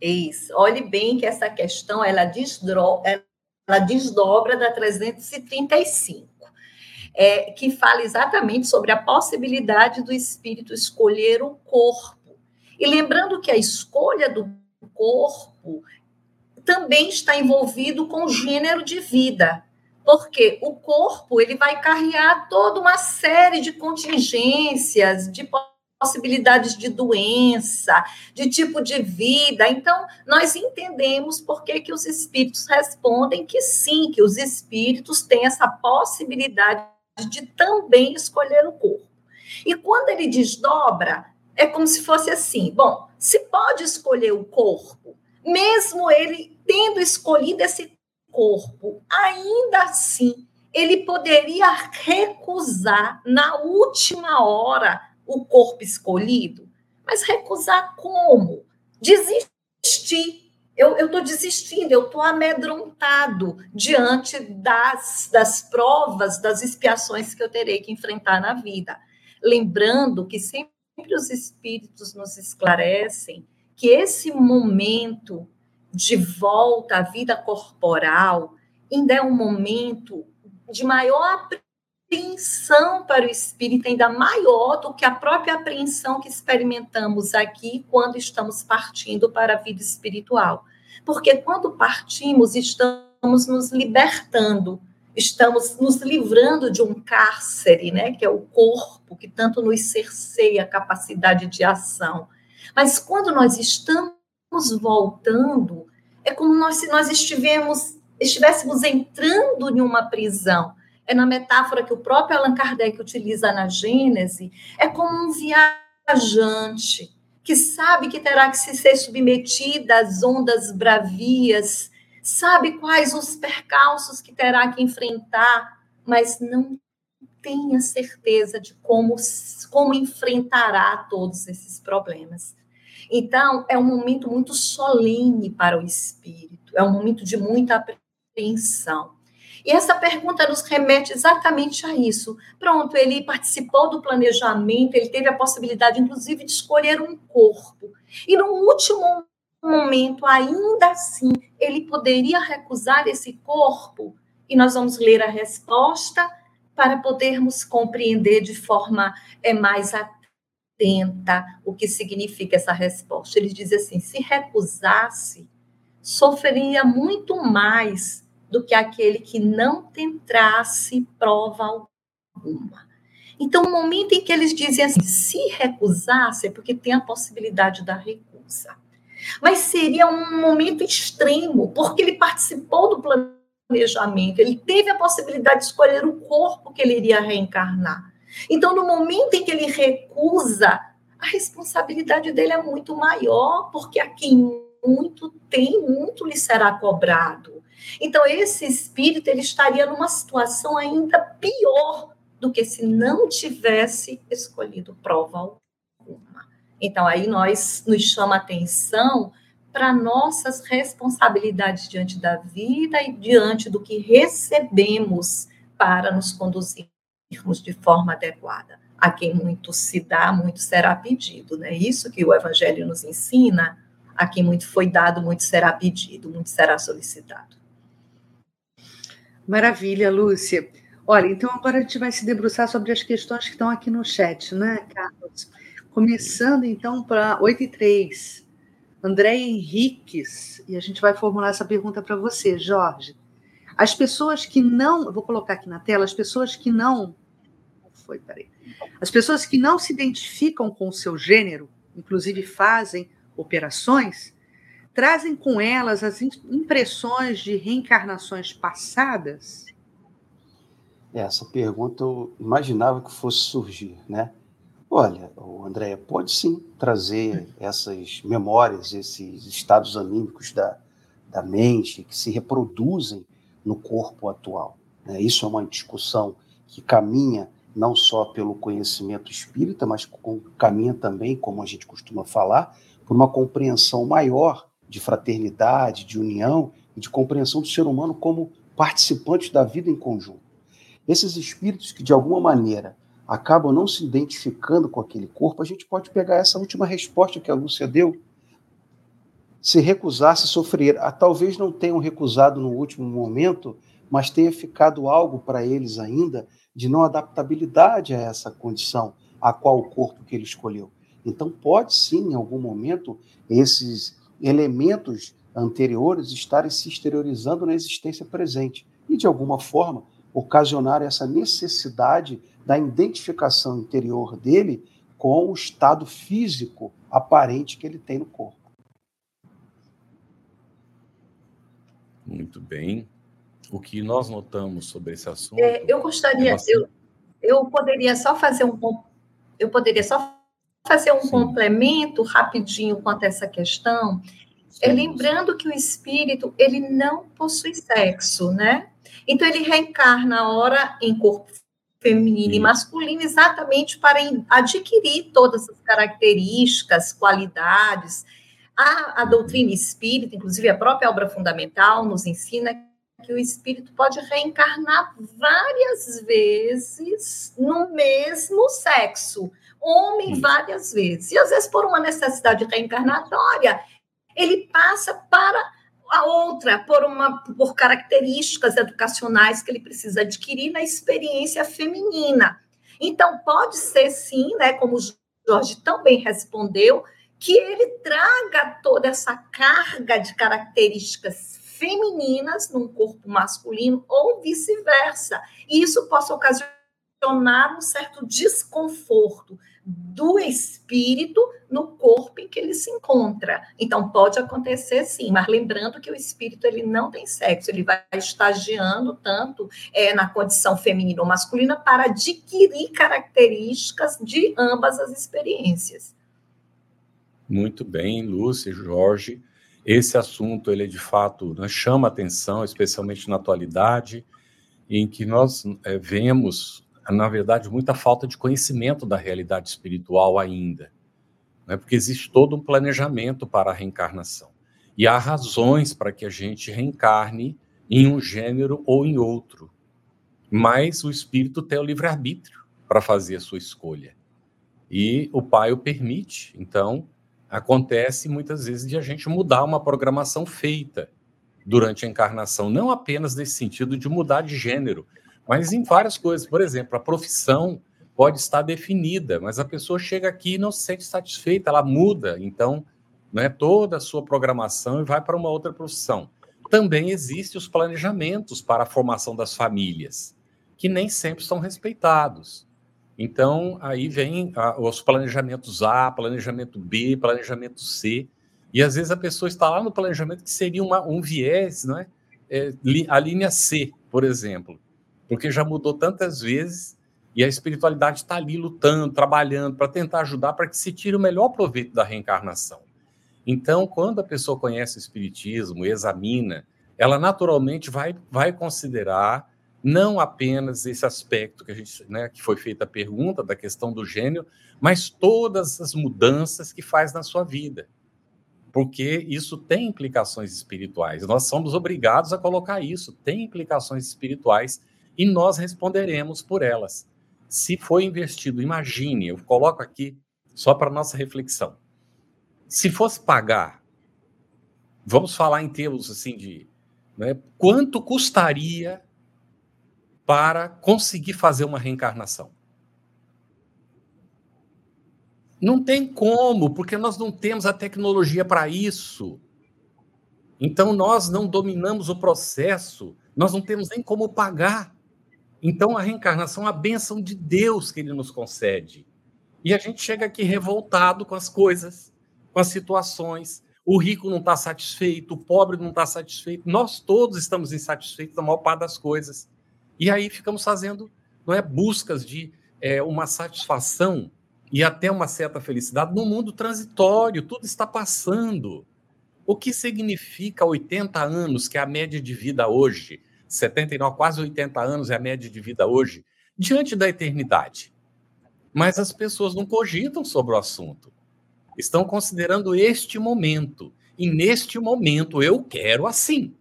Isso. Olhe bem que essa questão ela, desdro, ela desdobra da 335, é, que fala exatamente sobre a possibilidade do espírito escolher o corpo. E lembrando que a escolha do corpo também está envolvido com o gênero de vida, porque o corpo ele vai carregar toda uma série de contingências, de possibilidades de doença, de tipo de vida. Então, nós entendemos por que, que os espíritos respondem que sim, que os espíritos têm essa possibilidade de também escolher o corpo. E quando ele desdobra, é como se fosse assim: bom, se pode escolher o corpo, mesmo ele tendo escolhido esse corpo, ainda assim ele poderia recusar na última hora o corpo escolhido. Mas recusar como? Desistir. Eu estou desistindo, eu estou amedrontado diante das, das provas, das expiações que eu terei que enfrentar na vida. Lembrando que sempre os espíritos nos esclarecem que esse momento de volta à vida corporal ainda é um momento de maior apreensão para o espírito, ainda maior do que a própria apreensão que experimentamos aqui quando estamos partindo para a vida espiritual. Porque quando partimos, estamos nos libertando, estamos nos livrando de um cárcere, né, que é o corpo, que tanto nos cerceia a capacidade de ação. Mas quando nós estamos voltando, é como nós, se nós estivemos estivéssemos entrando em uma prisão. É na metáfora que o próprio Allan Kardec utiliza na Gênese, é como um viajante que sabe que terá que se ser submetido às ondas bravias, sabe quais os percalços que terá que enfrentar, mas não tem a certeza de como, como enfrentará todos esses problemas. Então, é um momento muito solene para o espírito, é um momento de muita apreensão. E essa pergunta nos remete exatamente a isso. Pronto, ele participou do planejamento, ele teve a possibilidade, inclusive, de escolher um corpo. E no último momento, ainda assim, ele poderia recusar esse corpo? E nós vamos ler a resposta para podermos compreender de forma é, mais atenta o que significa essa resposta. Ele diz assim: se recusasse, sofreria muito mais do que aquele que não tentasse prova alguma. Então, o momento em que eles dizem assim, se recusasse, é porque tem a possibilidade da recusa. Mas seria um momento extremo, porque ele participou do planejamento, ele teve a possibilidade de escolher o corpo que ele iria reencarnar. Então, no momento em que ele recusa, a responsabilidade dele é muito maior, porque a quem muito tem, muito lhe será cobrado. Então, esse espírito ele estaria numa situação ainda pior do que se não tivesse escolhido prova alguma. Então, aí nós nos chama atenção para nossas responsabilidades diante da vida e diante do que recebemos para nos conduzirmos de forma adequada. A quem muito se dá, muito será pedido, né? Isso que o Evangelho nos ensina. A quem muito foi dado, muito será pedido, muito será solicitado. Maravilha, Lúcia. Olha, então agora a gente vai se debruçar sobre as questões que estão aqui no chat, né, Carlos? Começando então para 8 e 3. André Henriques, e a gente vai formular essa pergunta para você, Jorge. As pessoas que não, vou colocar aqui na tela, as pessoas que não. Foi, peraí. As pessoas que não se identificam com o seu gênero, inclusive fazem operações, trazem com elas as impressões de reencarnações passadas? Essa pergunta eu imaginava que fosse surgir, né? Olha, o André pode sim trazer essas memórias, esses estados anímicos da, da mente que se reproduzem no corpo atual. Né? Isso é uma discussão que caminha não só pelo conhecimento espírita, mas caminha também, como a gente costuma falar, por uma compreensão maior de fraternidade, de união e de compreensão do ser humano como participantes da vida em conjunto. Esses espíritos que, de alguma maneira, acabam não se identificando com aquele corpo, a gente pode pegar essa última resposta que a Lúcia deu. Se recusasse, sofrer. Ah, talvez não tenham recusado no último momento, mas tenha ficado algo para eles ainda de não adaptabilidade a essa condição, a qual o corpo que ele escolheu. Então, pode sim, em algum momento, esses elementos anteriores estarem se exteriorizando na existência presente e, de alguma forma, ocasionar essa necessidade da identificação interior dele com o estado físico aparente que ele tem no corpo. Muito bem. O que nós notamos sobre esse assunto? É, eu gostaria, é bastante... eu, eu poderia só fazer um, eu poderia só fazer um Sim. complemento rapidinho quanto a essa questão, é lembrando que o espírito ele não possui sexo, né? Então ele reencarna ora em corpo feminino e masculino, exatamente para adquirir todas as características, qualidades. A, a doutrina espírita, inclusive a própria obra fundamental, nos ensina que o espírito pode reencarnar várias vezes no mesmo sexo, homem várias vezes. E às vezes, por uma necessidade reencarnatória, ele passa para a outra por uma por características educacionais que ele precisa adquirir na experiência feminina. Então pode ser sim, né, como o Jorge também respondeu, que ele traga toda essa carga de características femininas num corpo masculino ou vice-versa. E isso possa ocasionar um certo desconforto do espírito no corpo em que ele se encontra. Então pode acontecer sim, mas lembrando que o espírito ele não tem sexo, ele vai estagiando tanto é, na condição feminina ou masculina para adquirir características de ambas as experiências. Muito bem, Lúcia, Jorge. Esse assunto ele de fato né, chama atenção, especialmente na atualidade, em que nós é, vemos na verdade, muita falta de conhecimento da realidade espiritual ainda. Né? Porque existe todo um planejamento para a reencarnação. E há razões para que a gente reencarne em um gênero ou em outro. Mas o espírito tem o livre-arbítrio para fazer a sua escolha. E o pai o permite. Então, acontece muitas vezes de a gente mudar uma programação feita durante a encarnação, não apenas nesse sentido de mudar de gênero, mas em várias coisas. Por exemplo, a profissão pode estar definida, mas a pessoa chega aqui e não se sente satisfeita, ela muda, então, né, toda a sua programação e vai para uma outra profissão. Também existem os planejamentos para a formação das famílias, que nem sempre são respeitados. Então, aí vem a, os planejamentos A, planejamento B, planejamento C, e às vezes a pessoa está lá no planejamento que seria uma, um viés, não é? é a linha C, por exemplo porque já mudou tantas vezes e a espiritualidade está ali lutando, trabalhando para tentar ajudar para que se tire o melhor proveito da reencarnação. Então, quando a pessoa conhece o espiritismo, examina, ela naturalmente vai, vai considerar não apenas esse aspecto que a gente, né, que foi feita a pergunta da questão do gênio, mas todas as mudanças que faz na sua vida. Porque isso tem implicações espirituais. Nós somos obrigados a colocar isso, tem implicações espirituais e nós responderemos por elas. Se foi investido, imagine, eu coloco aqui só para nossa reflexão. Se fosse pagar, vamos falar em termos assim de né, quanto custaria para conseguir fazer uma reencarnação? Não tem como, porque nós não temos a tecnologia para isso. Então, nós não dominamos o processo, nós não temos nem como pagar. Então, a reencarnação é a bênção de Deus que ele nos concede. E a gente chega aqui revoltado com as coisas, com as situações. O rico não está satisfeito, o pobre não está satisfeito. Nós todos estamos insatisfeitos da maior parte das coisas. E aí ficamos fazendo não é, buscas de é, uma satisfação e até uma certa felicidade no mundo transitório. Tudo está passando. O que significa 80 anos, que é a média de vida hoje? 79, quase 80 anos é a média de vida hoje, diante da eternidade. Mas as pessoas não cogitam sobre o assunto. Estão considerando este momento. E neste momento eu quero assim.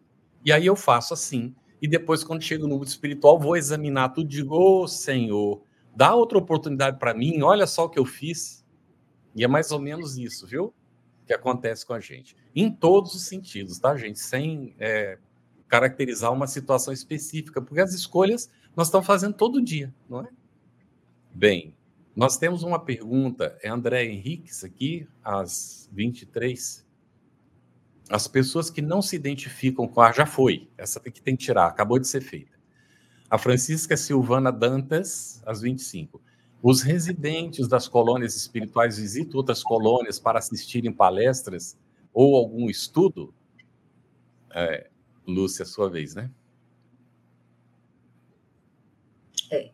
E aí eu faço assim. E depois, quando chego no mundo espiritual, vou examinar tudo e digo: Ô oh, Senhor, dá outra oportunidade para mim, olha só o que eu fiz. E é mais ou menos isso, viu? Que acontece com a gente. Em todos os sentidos, tá, gente? Sem é, caracterizar uma situação específica, porque as escolhas nós estamos fazendo todo dia, não é? Bem, nós temos uma pergunta, é André Henriques aqui, às 23. As pessoas que não se identificam com a. Já foi, essa tem que tem que tirar, acabou de ser feita. A Francisca Silvana Dantas, às 25. Os residentes das colônias espirituais visitam outras colônias para assistirem palestras ou algum estudo? É, Lúcia, sua vez, né? É.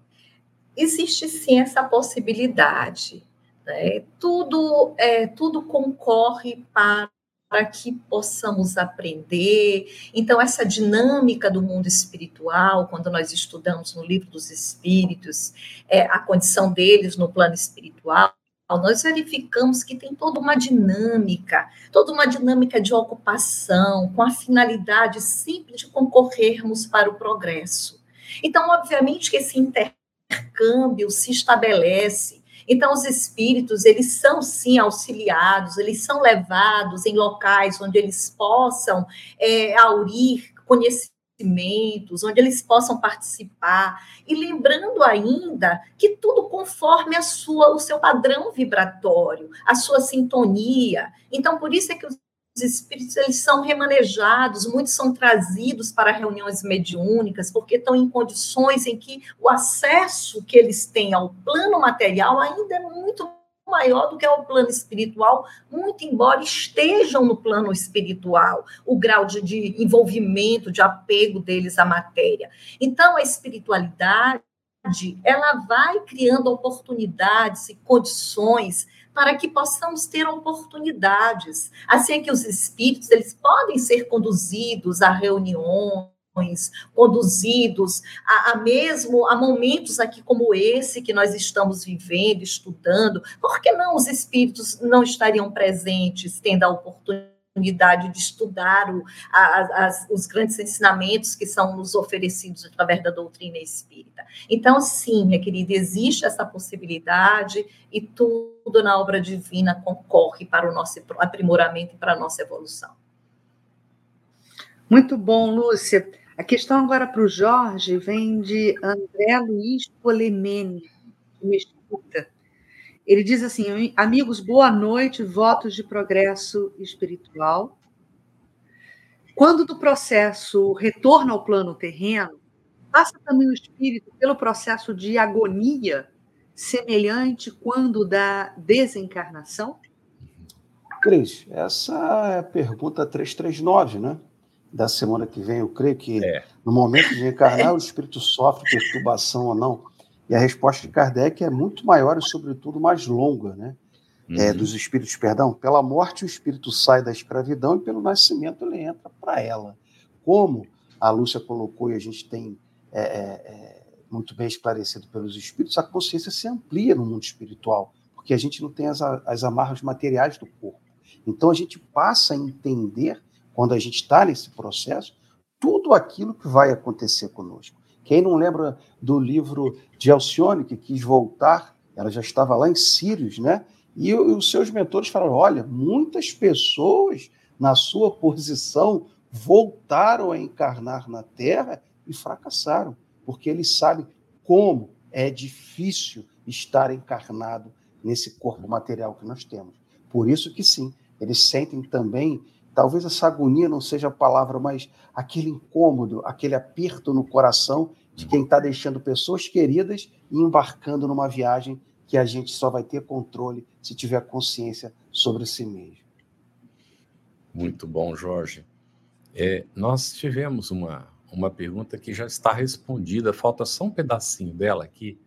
Existe sim essa possibilidade. Né? Tudo, é, tudo concorre para para que possamos aprender. Então, essa dinâmica do mundo espiritual, quando nós estudamos no livro dos Espíritos, é, a condição deles no plano espiritual, nós verificamos que tem toda uma dinâmica, toda uma dinâmica de ocupação, com a finalidade simples de concorrermos para o progresso. Então, obviamente que esse intercâmbio se estabelece então, os espíritos, eles são sim auxiliados, eles são levados em locais onde eles possam é, aurir conhecimentos, onde eles possam participar. E lembrando ainda que tudo conforme a sua, o seu padrão vibratório, a sua sintonia. Então, por isso é que os os espíritos eles são remanejados, muitos são trazidos para reuniões mediúnicas, porque estão em condições em que o acesso que eles têm ao plano material ainda é muito maior do que ao plano espiritual, muito embora estejam no plano espiritual, o grau de, de envolvimento, de apego deles à matéria. Então, a espiritualidade ela vai criando oportunidades e condições para que possamos ter oportunidades. Assim é que os espíritos, eles podem ser conduzidos a reuniões, conduzidos a, a, mesmo a momentos aqui como esse que nós estamos vivendo, estudando. Por que não os espíritos não estariam presentes, tendo a oportunidade? Oportunidade de estudar o, a, os grandes ensinamentos que são nos oferecidos através da doutrina espírita. Então, sim, minha querida, existe essa possibilidade e tudo na obra divina concorre para o nosso aprimoramento e para a nossa evolução. Muito bom, Lúcia. A questão agora para o Jorge vem de André Luiz Polemene, que me escuta. Ele diz assim: amigos, boa noite, votos de progresso espiritual. Quando do processo retorna ao plano terreno, passa também o espírito pelo processo de agonia semelhante quando da desencarnação? Cris, essa é a pergunta 339, né? Da semana que vem, eu creio que é. no momento de encarnar, o espírito sofre perturbação ou não. E a resposta de Kardec é muito maior e, sobretudo, mais longa, né? É, uhum. É, dos espíritos, perdão. Pela morte, o espírito sai da escravidão e pelo nascimento ele entra para ela. Como a Lúcia colocou e a gente tem é, é, é, muito bem esclarecido pelos espíritos, a consciência se amplia no mundo espiritual, porque a gente não tem as, as amarras materiais do corpo. Então a gente passa a entender, quando a gente está nesse processo, tudo aquilo que vai acontecer conosco. Quem não lembra do livro de Alcione, que quis voltar, ela já estava lá em Sírios, né? E, os seus mentores falaram: olha, muitas pessoas na sua posição voltaram a encarnar na Terra e fracassaram, porque eles sabem como é difícil estar encarnado nesse corpo material que nós temos. Por isso que sim, eles sentem também, talvez essa agonia não seja a palavra, mas aquele incômodo, aquele aperto no coração de quem está deixando pessoas queridas e embarcando numa viagem que a gente só vai ter controle se tiver consciência sobre si mesmo. Muito bom, Jorge. É, nós tivemos uma, uma pergunta que já está respondida, falta só um pedacinho dela aqui,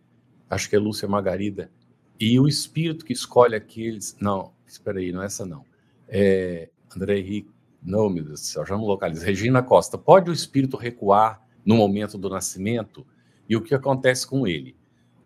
acho que é Lúcia Margarida. E o espírito que escolhe aqueles. Não, espera aí, não é essa não. É, André Henrique. Não, meu Deus do céu, já não localizo. Regina Costa, pode o espírito recuar no momento do nascimento e o que acontece com ele.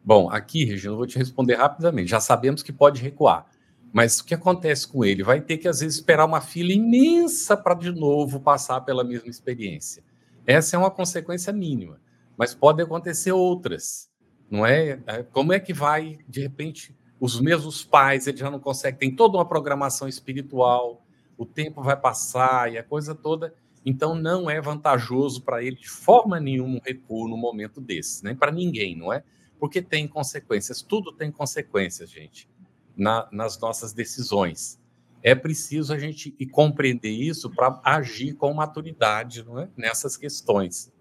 Bom, aqui, Regina, eu vou te responder rapidamente. Já sabemos que pode recuar, mas o que acontece com ele? Vai ter que, às vezes, esperar uma fila imensa para, de novo, passar pela mesma experiência. Essa é uma consequência mínima, mas pode acontecer outras, não é? é como é que vai, de repente, os mesmos pais, eles já não conseguem, tem toda uma programação espiritual, o tempo vai passar e a coisa toda, então, não é vantajoso para ele de forma nenhuma um recuo no momento desse, nem para ninguém, não é? Porque tem consequências, tudo tem consequências, gente, na, nas nossas decisões. É preciso a gente compreender isso para agir com maturidade não é? nessas questões.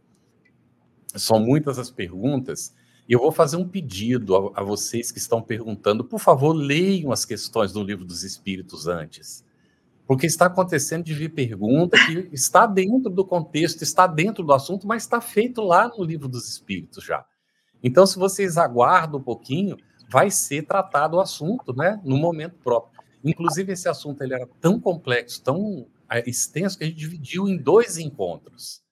São muitas as perguntas, e eu vou fazer um pedido a, a vocês que estão perguntando: por favor, leiam as questões do Livro dos Espíritos antes porque está acontecendo de vir pergunta que está dentro do contexto, está dentro do assunto, mas está feito lá no livro dos Espíritos já. Então, se vocês aguardam um pouquinho, vai ser tratado o assunto, né, no momento próprio. Inclusive, esse assunto ele era tão complexo, tão é, extenso, que a gente dividiu em dois encontros.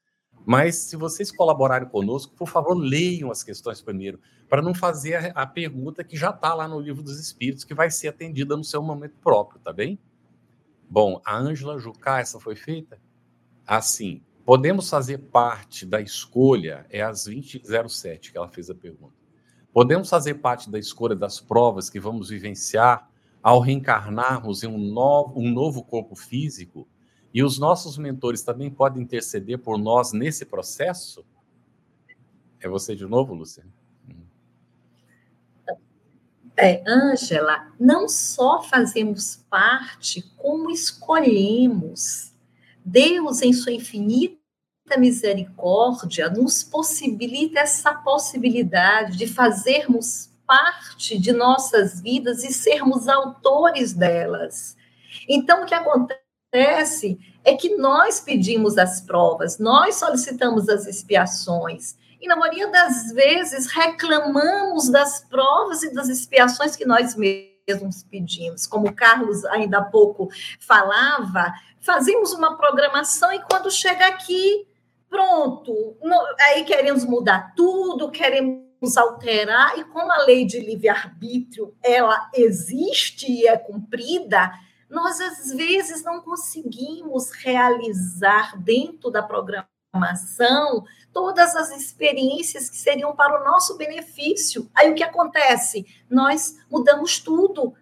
Mas, se vocês colaborarem conosco, por favor, leiam as questões primeiro, para não fazer a, a pergunta que já está lá no Livro dos Espíritos, que vai ser atendida no seu momento próprio, tá bem? Bom, a Ângela Jucá, essa foi feita? Assim, podemos fazer parte da escolha, é às 20h07 que ela fez a pergunta. Podemos fazer parte da escolha das provas que vamos vivenciar ao reencarnarmos em um novo, um novo corpo físico? E os nossos mentores também podem interceder por nós nesse processo? É você de novo, Lúcia? É, Ângela, não só fazemos parte, como escolhemos. Deus, em sua infinita misericórdia, nos possibilita essa possibilidade de fazermos parte de nossas vidas e sermos autores delas. Então, o que acontece é que nós pedimos as provas, nós solicitamos as expiações, e na maioria das vezes reclamamos das provas e das expiações que nós mesmos pedimos. Como o Carlos ainda há pouco falava, fazemos uma programação e quando chega aqui, pronto, aí queremos mudar tudo, queremos alterar, e como a lei de livre-arbítrio ela existe e é cumprida, nós às vezes não conseguimos realizar dentro da programação todas as experiências que seriam para o nosso benefício. Aí o que acontece? Nós mudamos tudo.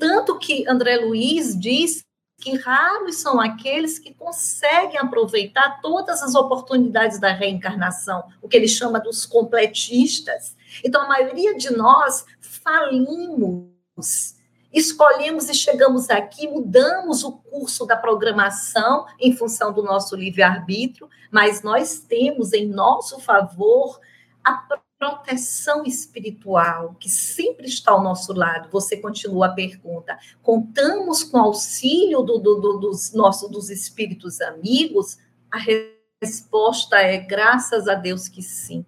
Tanto que André Luiz diz que raros são aqueles que conseguem aproveitar todas as oportunidades da reencarnação, o que ele chama dos completistas. Então, a maioria de nós falimos, escolhemos e chegamos aqui, mudamos o curso da programação em função do nosso livre-arbítrio, mas nós temos em nosso favor a proteção espiritual, que sempre está ao nosso lado. Você continua a pergunta. Contamos com o auxílio do, do, do, dos nossos dos espíritos amigos? A resposta é graças a Deus que sim.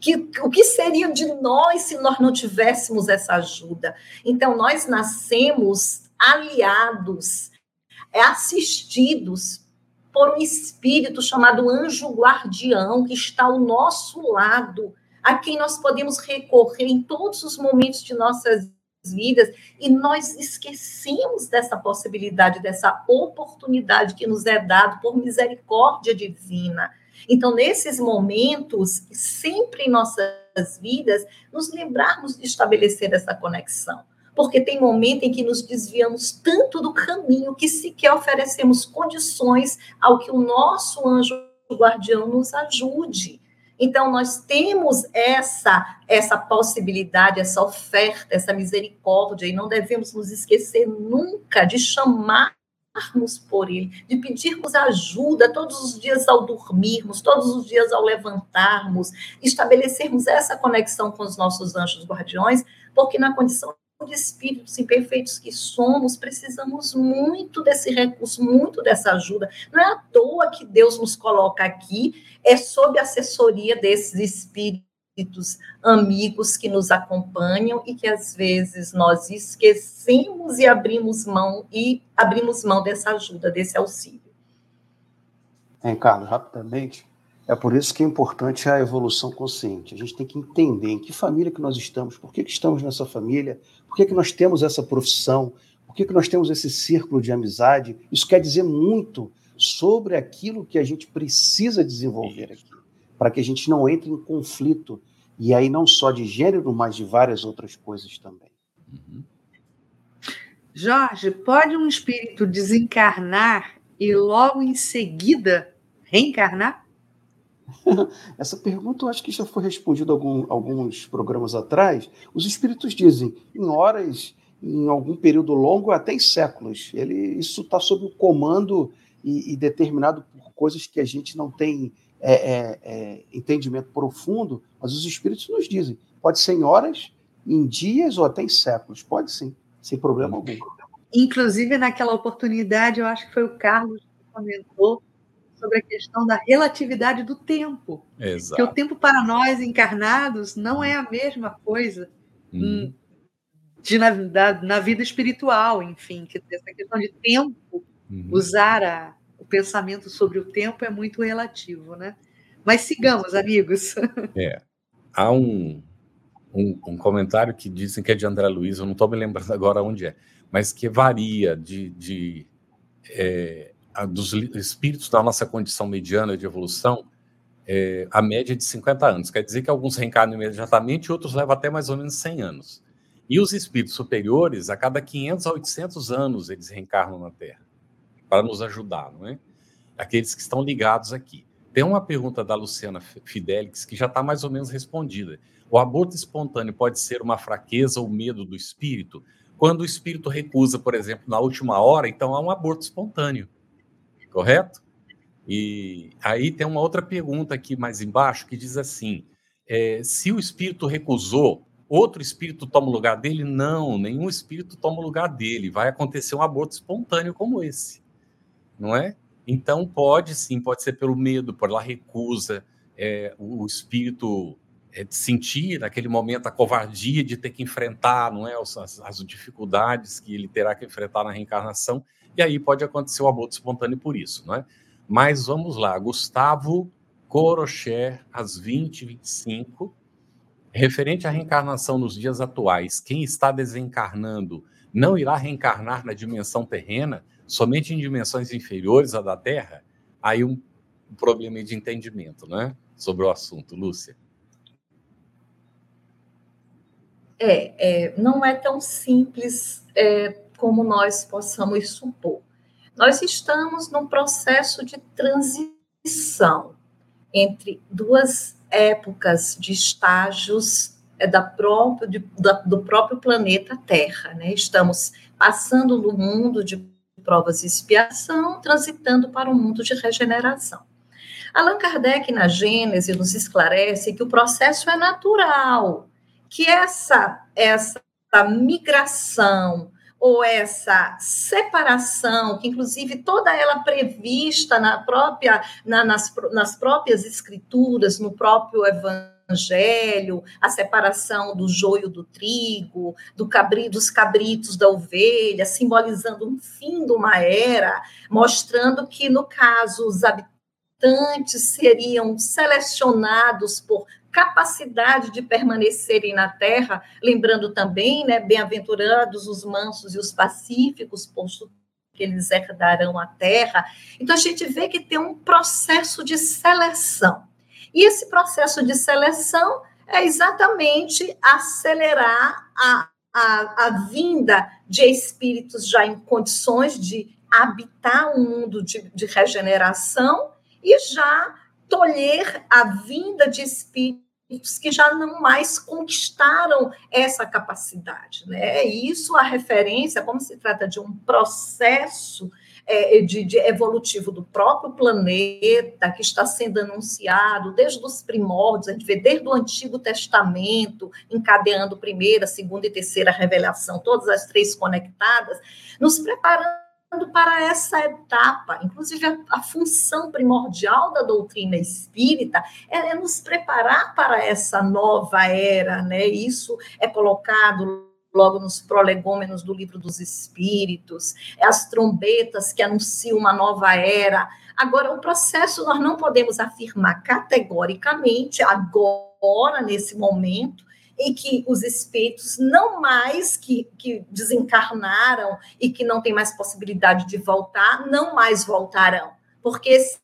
Que, o que seria de nós se nós não tivéssemos essa ajuda? Então, nós nascemos aliados, é, assistidos por um espírito chamado anjo guardião que está ao nosso lado a quem nós podemos recorrer em todos os momentos de nossas vidas e nós esquecemos dessa possibilidade, dessa oportunidade que nos é dado por misericórdia divina. Então, nesses momentos, sempre em nossas vidas, nos lembrarmos de estabelecer essa conexão. Porque tem momento em que nos desviamos tanto do caminho que sequer oferecemos condições ao que o nosso anjo guardião nos ajude. Então, nós temos essa, essa possibilidade, essa oferta, essa misericórdia, e não devemos nos esquecer nunca de chamarmos por Ele, de pedirmos ajuda todos os dias ao dormirmos, todos os dias ao levantarmos, estabelecermos essa conexão com os nossos anjos guardiões, porque na condição de espíritos imperfeitos que somos, precisamos muito desse recurso, muito dessa ajuda. Não é à toa que Deus nos coloca aqui, é sob a assessoria desses espíritos amigos que nos acompanham e que às vezes nós esquecemos e abrimos mão e abrimos mão dessa ajuda, desse auxílio. Hein, Carlos, rapidamente, é por isso que é importante a evolução consciente. A gente tem que entender em que família que nós estamos, por que, que estamos nessa família, por que, que nós temos essa profissão, por que, que nós temos esse círculo de amizade. Isso quer dizer muito sobre aquilo que a gente precisa desenvolver aqui, para que a gente não entre em conflito, e aí não só de gênero, mas de várias outras coisas também. Uhum. Jorge, pode um espírito desencarnar e logo em seguida reencarnar? Essa pergunta eu acho que já foi respondida algum, alguns programas atrás. Os espíritos dizem, em horas, em algum período longo, até em séculos. Ele, isso está sob o comando e, e, determinado por coisas que a gente não tem é, é, é, entendimento profundo, mas os espíritos nos dizem. Pode ser em horas, em dias ou até em séculos. Pode sim, sem problema algum. Inclusive, naquela oportunidade, eu acho que foi o Carlos que comentou sobre a questão da relatividade do tempo. Exato. Que o tempo para nós encarnados não é a mesma coisa. Hum. de, na, da, na vida espiritual, enfim, que essa questão de tempo, uhum. usar a, pensamento sobre o tempo é muito relativo, né? Mas sigamos, amigos. É. Há um, um, um, comentário que dizem que é de André Luiz, eu não estou me lembrando agora onde é, mas que varia de, de é, dos espíritos da nossa condição mediana de evolução, é, a média é de 50 anos. Quer dizer que alguns reencarnam imediatamente, outros levam até mais ou menos 100 anos. E os espíritos superiores, a cada 500 a 800 anos, eles reencarnam na Terra, para nos ajudar, não é? Aqueles que estão ligados aqui. Tem uma pergunta da Luciana Fidelix que já está mais ou menos respondida. O aborto espontâneo pode ser uma fraqueza ou medo do espírito? Quando o espírito recusa, por exemplo, na última hora, então há um aborto espontâneo, correto? E aí tem uma outra pergunta aqui mais embaixo que diz assim: é, se o espírito recusou, outro espírito toma o lugar dele? Não, nenhum espírito toma o lugar dele. Vai acontecer um aborto espontâneo como esse, não é? Então pode sim, pode ser pelo medo, pela recusa, é, o espírito é, sentir naquele momento a covardia de ter que enfrentar, não é, as, as dificuldades que ele terá que enfrentar na reencarnação. E aí pode acontecer o aborto espontâneo por isso, não é? Mas vamos lá, Gustavo Corocher, às 20h25, referente à reencarnação nos dias atuais, quem está desencarnando não irá reencarnar na dimensão terrena, somente em dimensões inferiores à da Terra? Aí um, problema de entendimento, né? Sobre o assunto, Lúcia. É, é não é tão simples é, como nós possamos supor. Nós estamos num processo de transição entre duas épocas de estágios é, da da, do próprio planeta Terra. Né? Estamos passando no mundo de provas e expiação, transitando para um mundo de regeneração. Allan Kardec, na Gênese, nos esclarece que o processo é natural, que essa, essa migração ou essa separação, que inclusive toda ela prevista na própria, na, nas, nas próprias escrituras, no próprio evangelho, a separação do joio do trigo, do cabri, dos cabritos da ovelha, simbolizando um fim de uma era, mostrando que, no caso, os habitantes seriam selecionados por capacidade de permanecerem na terra, lembrando também, né, bem-aventurados os mansos e os pacíficos, posto que eles herdarão a terra. Então a gente vê que tem um processo de seleção. E esse processo de seleção é exatamente acelerar a, a, a vinda de espíritos já em condições de habitar um mundo de, de regeneração e já tolher a vinda de espíritos que já não mais conquistaram essa capacidade. Né? Isso a referência, como se trata de um processo é, de, de, evolutivo do próprio planeta, que está sendo anunciado desde os primórdios, a gente vê desde o Antigo Testamento, encadeando primeira, segunda e terceira revelação, todas as três conectadas, nos preparando para essa etapa. Inclusive, a, a, função primordial da doutrina espírita é, é, nos preparar para essa nova era, né? Isso é colocado logo nos prolegômenos do livro dos Espíritos, é as trombetas que anunciam uma nova era. Agora, o processo nós não podemos afirmar categoricamente, agora, nesse momento, em que os espíritos não mais que, que desencarnaram e que não tem mais possibilidade de voltar, não mais voltarão. Porque esse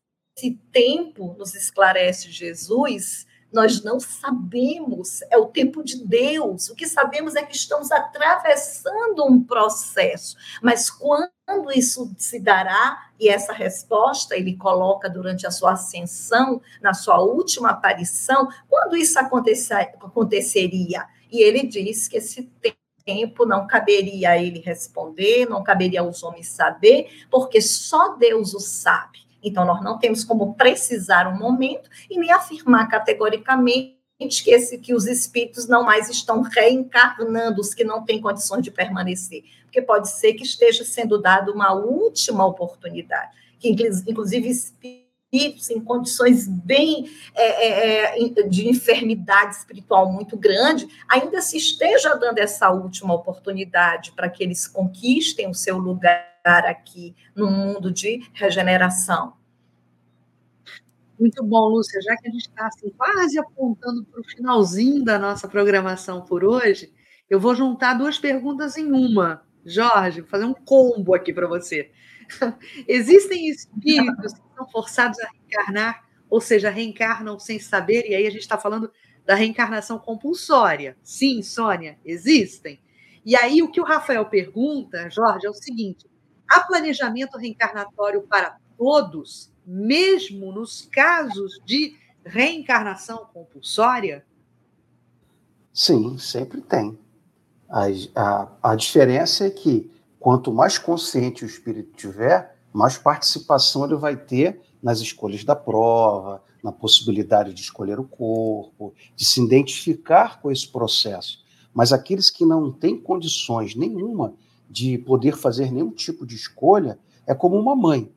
tempo, nos esclarece Jesus, nós não sabemos, é o tempo de Deus. O que sabemos é que estamos atravessando um processo, mas quando isso se dará, e essa resposta ele coloca durante a sua ascensão, na sua última aparição, quando isso aconteceria? E ele diz que esse tempo não caberia a ele responder, não caberia aos homens saber, porque só Deus o sabe. Então, nós não temos como precisar um momento e nem afirmar categoricamente que, que os espíritos não mais estão reencarnando, os que não têm condições de permanecer. Porque pode ser que esteja sendo dada uma última oportunidade, que inclusive espíritos espíritos em condições bem é, é, é de enfermidade espiritual muito grande, ainda se esteja dando essa última oportunidade para que eles conquistem o seu lugar aqui no mundo de regeneração. Muito bom, Lúcia. Já que a gente está assim, quase apontando para o finalzinho da nossa programação por hoje, eu vou juntar duas perguntas em uma. Jorge, vou fazer um combo aqui para você. Existem espíritos que são forçados a reencarnar, ou seja, reencarnam sem saber, e aí a gente está falando da reencarnação compulsória. Sim, Sônia, existem. E aí o que o Rafael pergunta, Jorge, é o seguinte: há planejamento reencarnatório para todos, mesmo nos casos de reencarnação compulsória? Sim, sempre tem. A, a, a diferença é que quanto mais consciente o espírito tiver, mais participação ele vai ter nas escolhas da prova, na possibilidade de escolher o corpo, de se identificar com esse processo. Mas aqueles que não têm condições nenhuma de poder fazer nenhum tipo de escolha, é como uma mãe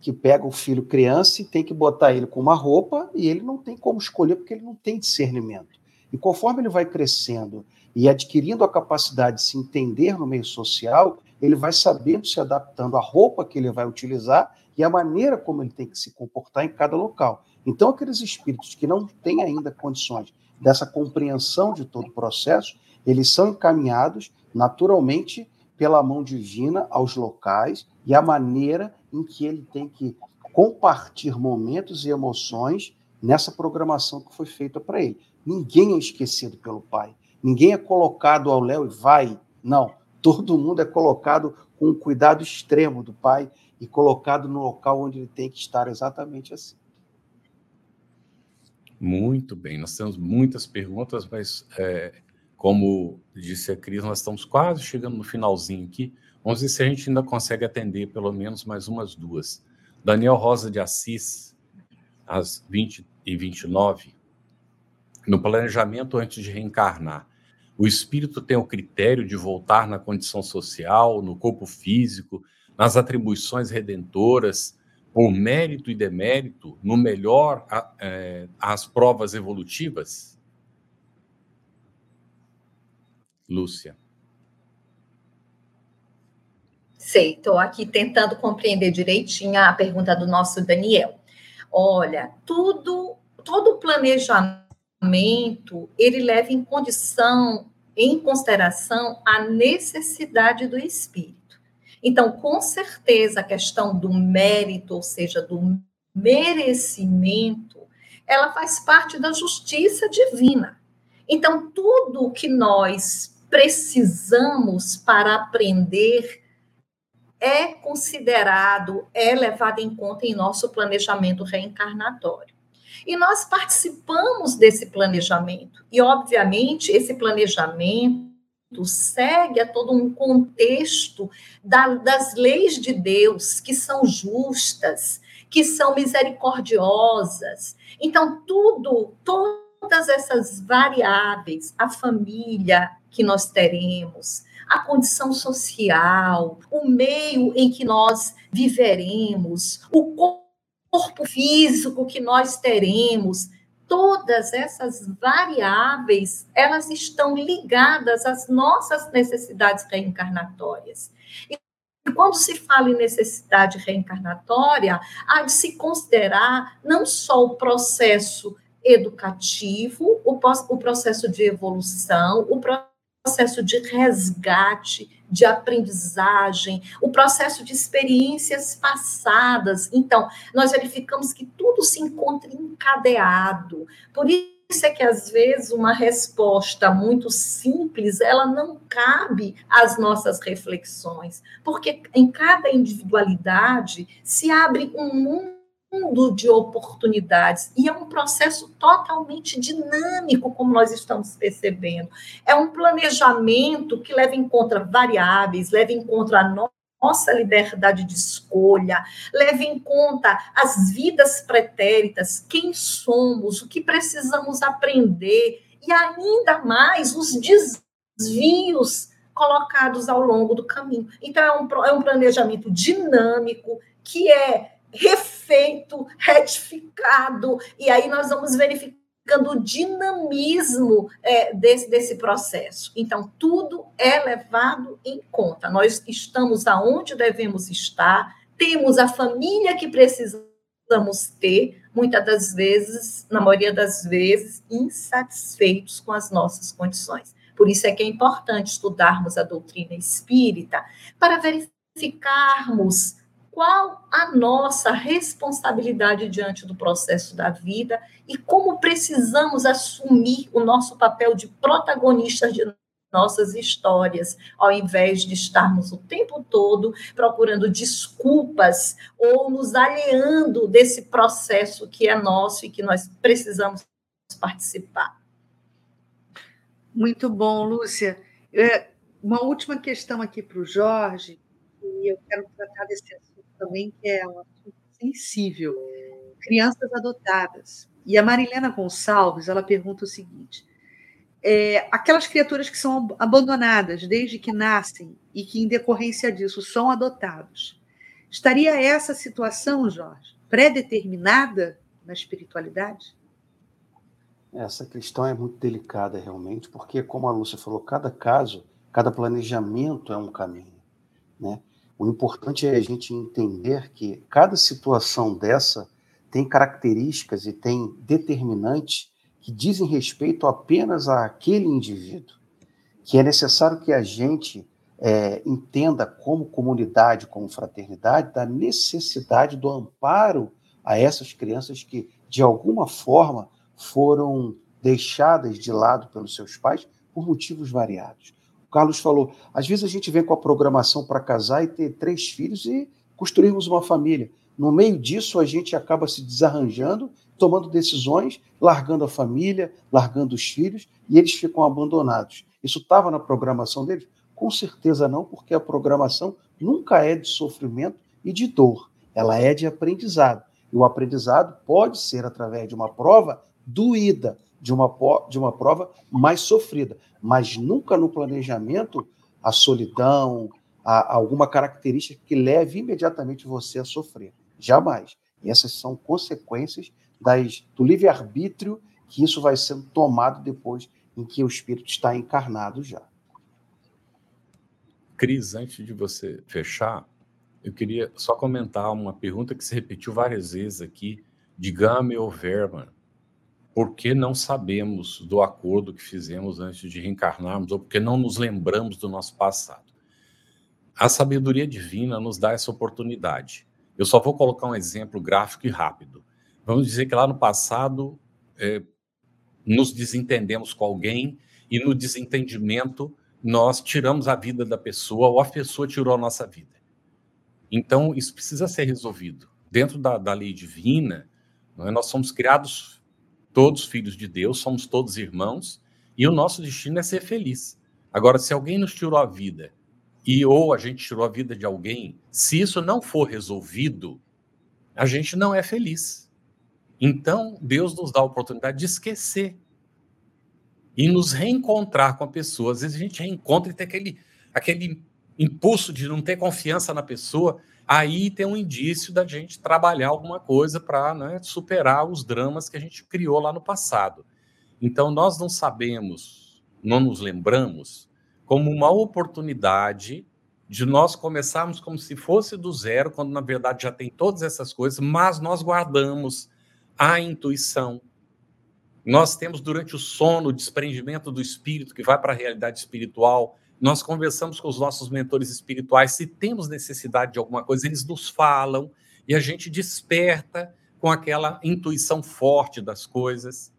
que pega o filho criança e tem que botar ele com uma roupa e ele não tem como escolher porque ele não tem discernimento. E conforme ele vai crescendo e adquirindo a capacidade de se entender no meio social, ele vai sabendo se adaptando à roupa que ele vai utilizar e à maneira como ele tem que se comportar em cada local. Então, aqueles espíritos que não têm ainda condições dessa compreensão de todo o processo, eles são encaminhados naturalmente pela mão divina aos locais e a maneira em que ele tem que compartilhar momentos e emoções nessa programação que foi feita para ele. Ninguém é esquecido pelo pai. Ninguém é colocado ao léu e vai. Não. Todo mundo é colocado com um cuidado extremo do pai e colocado no local onde ele tem que estar exatamente assim. Muito bem, nós temos muitas perguntas, mas é, como disse a Cris, nós estamos quase chegando no finalzinho aqui. Vamos ver se a gente ainda consegue atender pelo menos mais umas duas. Daniel Rosa de Assis, às 20 e 29, no planejamento antes de reencarnar, o espírito tem o critério de voltar na condição social, no corpo físico, nas atribuições redentoras, por mérito e demérito, no melhor, é, as provas evolutivas? Lúcia. Sei, estou aqui tentando compreender direitinho a pergunta do nosso Daniel. Olha, tudo, todo planejamento, ele leva em condição, em consideração, a necessidade do espírito. Então, com certeza, a questão do mérito, ou seja, do merecimento, ela faz parte da justiça divina. Então, tudo que nós precisamos para aprender é considerado, é levado em conta em nosso planejamento reencarnatório. E nós participamos desse planejamento. E, obviamente, esse planejamento segue a todo um contexto da, das leis de Deus, que são justas, que são misericordiosas. Então, tudo, todas essas variáveis, a família, que nós teremos, a condição social, o meio em que nós viveremos, o corpo físico que nós teremos, todas essas variáveis, elas estão ligadas às nossas necessidades reencarnatórias. E quando se fala em necessidade reencarnatória, há de se considerar não só o processo educativo, o, processo de evolução, o processo processo de resgate, de aprendizagem, o processo de experiências passadas. Então, nós verificamos que tudo se encontra encadeado. Por isso é que às vezes uma resposta muito simples, ela não cabe às nossas reflexões, porque em cada individualidade se abre um mundo mundo de oportunidades e é um processo totalmente dinâmico, como nós estamos percebendo. É um planejamento que leva em conta variáveis, leva em conta a nossa liberdade de escolha, leva em conta as vidas pretéritas, quem somos, o que precisamos aprender e ainda mais os desvios colocados ao longo do caminho. Então, é um, é um planejamento dinâmico que é refeito, retificado, e aí nós vamos verificando o dinamismo é, desse, desse processo. Então, tudo é levado em conta. Nós estamos aonde devemos estar, temos a família que precisamos ter, muitas das vezes, na maioria das vezes, insatisfeitos com as nossas condições. Por isso é que é importante estudarmos a doutrina espírita para verificarmos qual a nossa responsabilidade diante do processo da vida e como precisamos assumir o nosso papel de protagonistas de nossas histórias, ao invés de estarmos o tempo todo procurando desculpas ou nos alheando desse processo que é nosso e que nós precisamos participar. Muito bom, Lúcia. É, uma última questão aqui para o Jorge, e eu quero tratar desse assunto também, que é um assunto sensível. Crianças adotadas. E a Marilena Gonçalves, ela pergunta o seguinte, é, aquelas criaturas que são abandonadas desde que nascem e que, em decorrência disso, são adotados. Estaria essa situação, Jorge, pré-determinada na espiritualidade? Essa questão é muito delicada, realmente, porque, como a Lúcia falou, cada caso, cada planejamento é um caminho. Né? O importante é a gente entender que cada situação dessa tem características e tem determinantes que dizem respeito apenas àquele indivíduo, que é necessário que a gente é, entenda como comunidade, como fraternidade, da necessidade do amparo a essas crianças que, de alguma forma, foram deixadas de lado pelos seus pais por motivos variados. Carlos falou: às vezes a gente vem com a programação para casar e ter três filhos e construirmos uma família. No meio disso, a gente acaba se desarranjando, tomando decisões, largando a família, largando os filhos, e eles ficam abandonados. Isso estava na programação deles? Com certeza não, porque a programação nunca é de sofrimento e de dor, ela é de aprendizado. E o aprendizado pode ser através de uma prova doída, de uma, de uma prova mais sofrida, mas nunca no planejamento a solidão, a, a alguma característica que leve imediatamente você a sofrer. Jamais. E essas são consequências das, do livre-arbítrio que isso vai sendo tomado depois em que o espírito está encarnado já. Cris, antes de você fechar, eu queria só comentar uma pergunta que se repetiu várias vezes aqui, de Gamel Verman por que não sabemos do acordo que fizemos antes de reencarnarmos, ou porque não nos lembramos do nosso passado. A sabedoria divina nos dá essa oportunidade. Eu só vou colocar um exemplo gráfico e rápido. Vamos dizer que lá no passado é, nos desentendemos com alguém e no desentendimento nós tiramos a vida da pessoa ou a pessoa tirou a nossa vida. Então, isso precisa ser resolvido. Dentro da, da lei divina, é? nós somos criados todos filhos de Deus, somos todos irmãos, e o nosso destino é ser feliz. Agora, se alguém nos tirou a vida, e ou a gente tirou a vida de alguém, se isso não for resolvido, a gente não é feliz. Então, Deus nos dá a oportunidade de esquecer e nos reencontrar com a pessoa. Às vezes a gente reencontra e tem aquele, aquele impulso de não ter confiança na pessoa, aí tem um indício da gente trabalhar alguma coisa para né, superar os dramas que a gente criou lá no passado. Então, nós não sabemos, não nos lembramos, como uma oportunidade de nós começarmos como se fosse do zero, quando na verdade já tem todas essas coisas, mas nós guardamos a intuição. Nós temos durante o sono o desprendimento do espírito que vai para a realidade espiritual nós conversamos com os nossos mentores espirituais, se temos necessidade de alguma coisa, eles nos falam e a gente desperta com aquela intuição forte das coisas.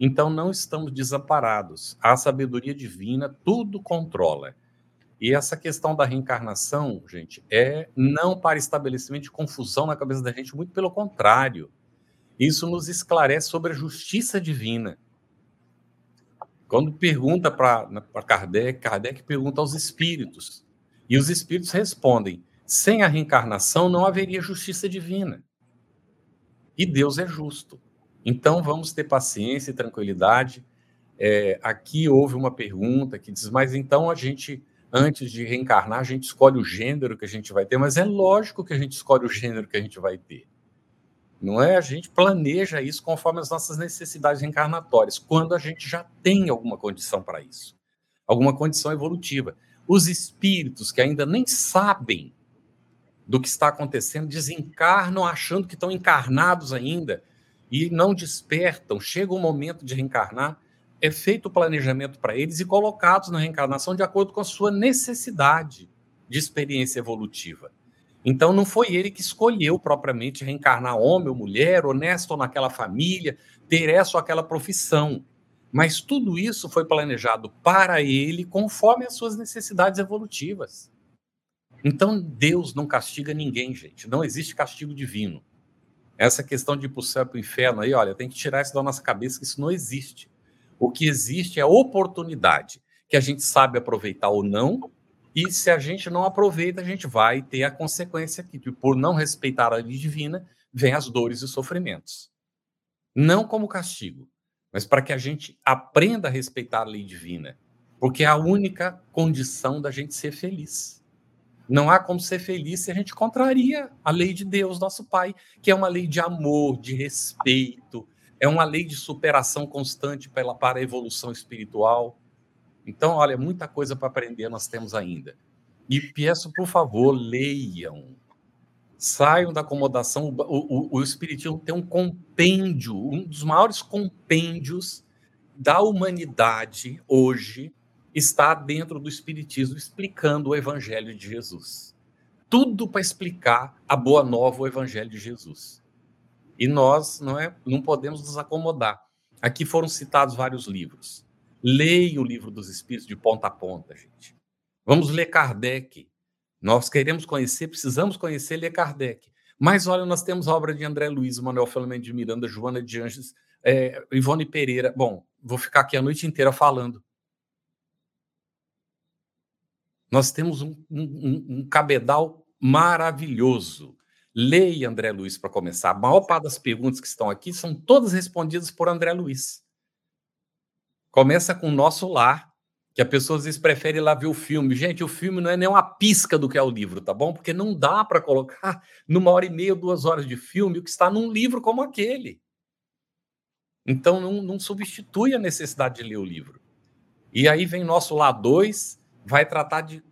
Então não estamos desamparados. A sabedoria divina tudo controla. E essa questão da reencarnação, gente, é não para estabelecimento de confusão na cabeça da gente, muito pelo contrário. Isso nos esclarece sobre a justiça divina. Quando pergunta para Kardec, Kardec pergunta aos espíritos. E os espíritos respondem: sem a reencarnação não haveria justiça divina. E Deus é justo. Então vamos ter paciência e tranquilidade. É, aqui houve uma pergunta que diz: mas então a gente, antes de reencarnar, a gente escolhe o gênero que a gente vai ter, mas é lógico que a gente escolhe o gênero que a gente vai ter. Não é? A gente planeja isso conforme as nossas necessidades reencarnatórias, quando a gente já tem alguma condição para isso, alguma condição evolutiva. Os espíritos que ainda nem sabem do que está acontecendo desencarnam achando que estão encarnados ainda e não despertam. Chega o momento de reencarnar, é feito o planejamento para eles e colocados na reencarnação de acordo com a sua necessidade de experiência evolutiva. Então não foi ele que escolheu propriamente reencarnar homem ou mulher, honesto ou naquela família, ter essa ou aquela profissão. Mas tudo isso foi planejado para ele conforme as suas necessidades evolutivas. Então Deus não castiga ninguém, gente. Não existe castigo divino. Essa questão de ir para o céu para o inferno aí, olha, tem que tirar isso da nossa cabeça que isso não existe. O que existe é oportunidade que a gente sabe aproveitar ou não e se a gente não aproveita, a gente vai ter a consequência que, por não respeitar a lei divina, vem as dores e sofrimentos. Não como castigo, mas para que a gente aprenda a respeitar a lei divina, porque é a única condição da gente ser feliz. Não há como ser feliz se a gente contraria a lei de Deus, nosso Pai, que é uma lei de amor, de respeito, é uma lei de superação constante para a evolução espiritual. Então, olha, muita coisa para aprender nós temos ainda. E peço, por favor, leiam. Saiam da acomodação. O, o, o Espiritismo tem um compêndio, um dos maiores compêndios da humanidade hoje está dentro do Espiritismo, explicando o Evangelho de Jesus. Tudo para explicar a boa nova, o Evangelho de Jesus. E nós não, é, não podemos nos acomodar. Aqui foram citados vários livros. Leia o livro dos Espíritos de ponta a ponta, gente. Vamos ler Kardec. Nós queremos conhecer, precisamos conhecer, ler Kardec. Mas olha, nós temos a obra de André Luiz, Manuel Filomeno de Miranda, Joana de Anjos, é, Ivone Pereira. Bom, vou ficar aqui a noite inteira falando. Nós temos um, um, um cabedal maravilhoso. Leia André Luiz para começar. A maior parte das perguntas que estão aqui são todas respondidas por André Luiz. Começa com o nosso lar, que a pessoa às vezes prefere ir lá ver o filme. Gente, o filme não é nem uma pisca do que é o livro, tá bom? Porque não dá para colocar numa hora e meia, duas horas de filme o que está num livro como aquele. Então não, não substitui a necessidade de ler o livro. E aí vem nosso lá dois, vai tratar de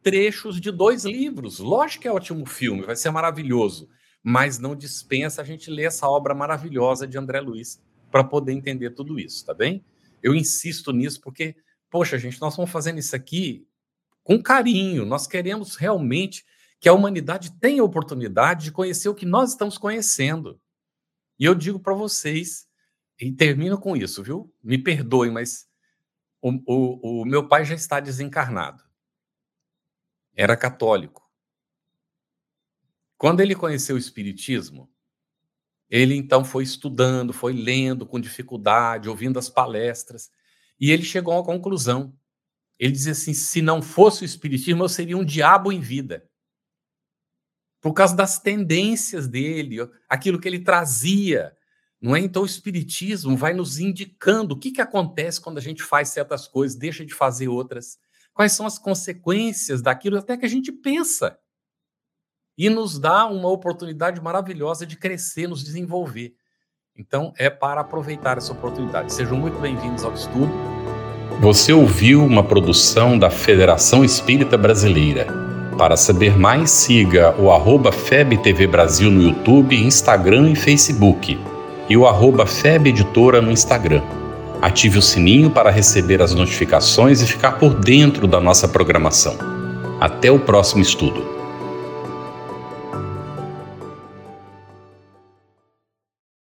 trechos de dois livros. Lógico que é ótimo filme, vai ser maravilhoso, mas não dispensa a gente ler essa obra maravilhosa de André Luiz para poder entender tudo isso, tá bem? Eu insisto nisso porque, poxa, gente, nós estamos fazendo isso aqui com carinho. Nós queremos realmente que a humanidade tenha a oportunidade de conhecer o que nós estamos conhecendo. E eu digo para vocês, e termino com isso, viu? Me perdoem, mas o, o, o meu pai já está desencarnado. Era católico. Quando ele conheceu o Espiritismo, ele então foi estudando, foi lendo com dificuldade, ouvindo as palestras, e ele chegou a uma conclusão. Ele dizia assim: se não fosse o Espiritismo, eu seria um diabo em vida. Por causa das tendências dele, aquilo que ele trazia. Não é? Então, o Espiritismo vai nos indicando o que, que acontece quando a gente faz certas coisas, deixa de fazer outras. Quais são as consequências daquilo até que a gente pensa e nos dá uma oportunidade maravilhosa de crescer, nos desenvolver. Então, é para aproveitar essa oportunidade. Sejam muito bem-vindos ao estudo. Você ouviu uma produção da Federação Espírita Brasileira. Para saber mais, siga o arroba FebTV Brasil no YouTube, Instagram e Facebook e o arroba FEB Editora no Instagram. Ative o sininho para receber as notificações e ficar por dentro da nossa programação. Até o próximo estudo.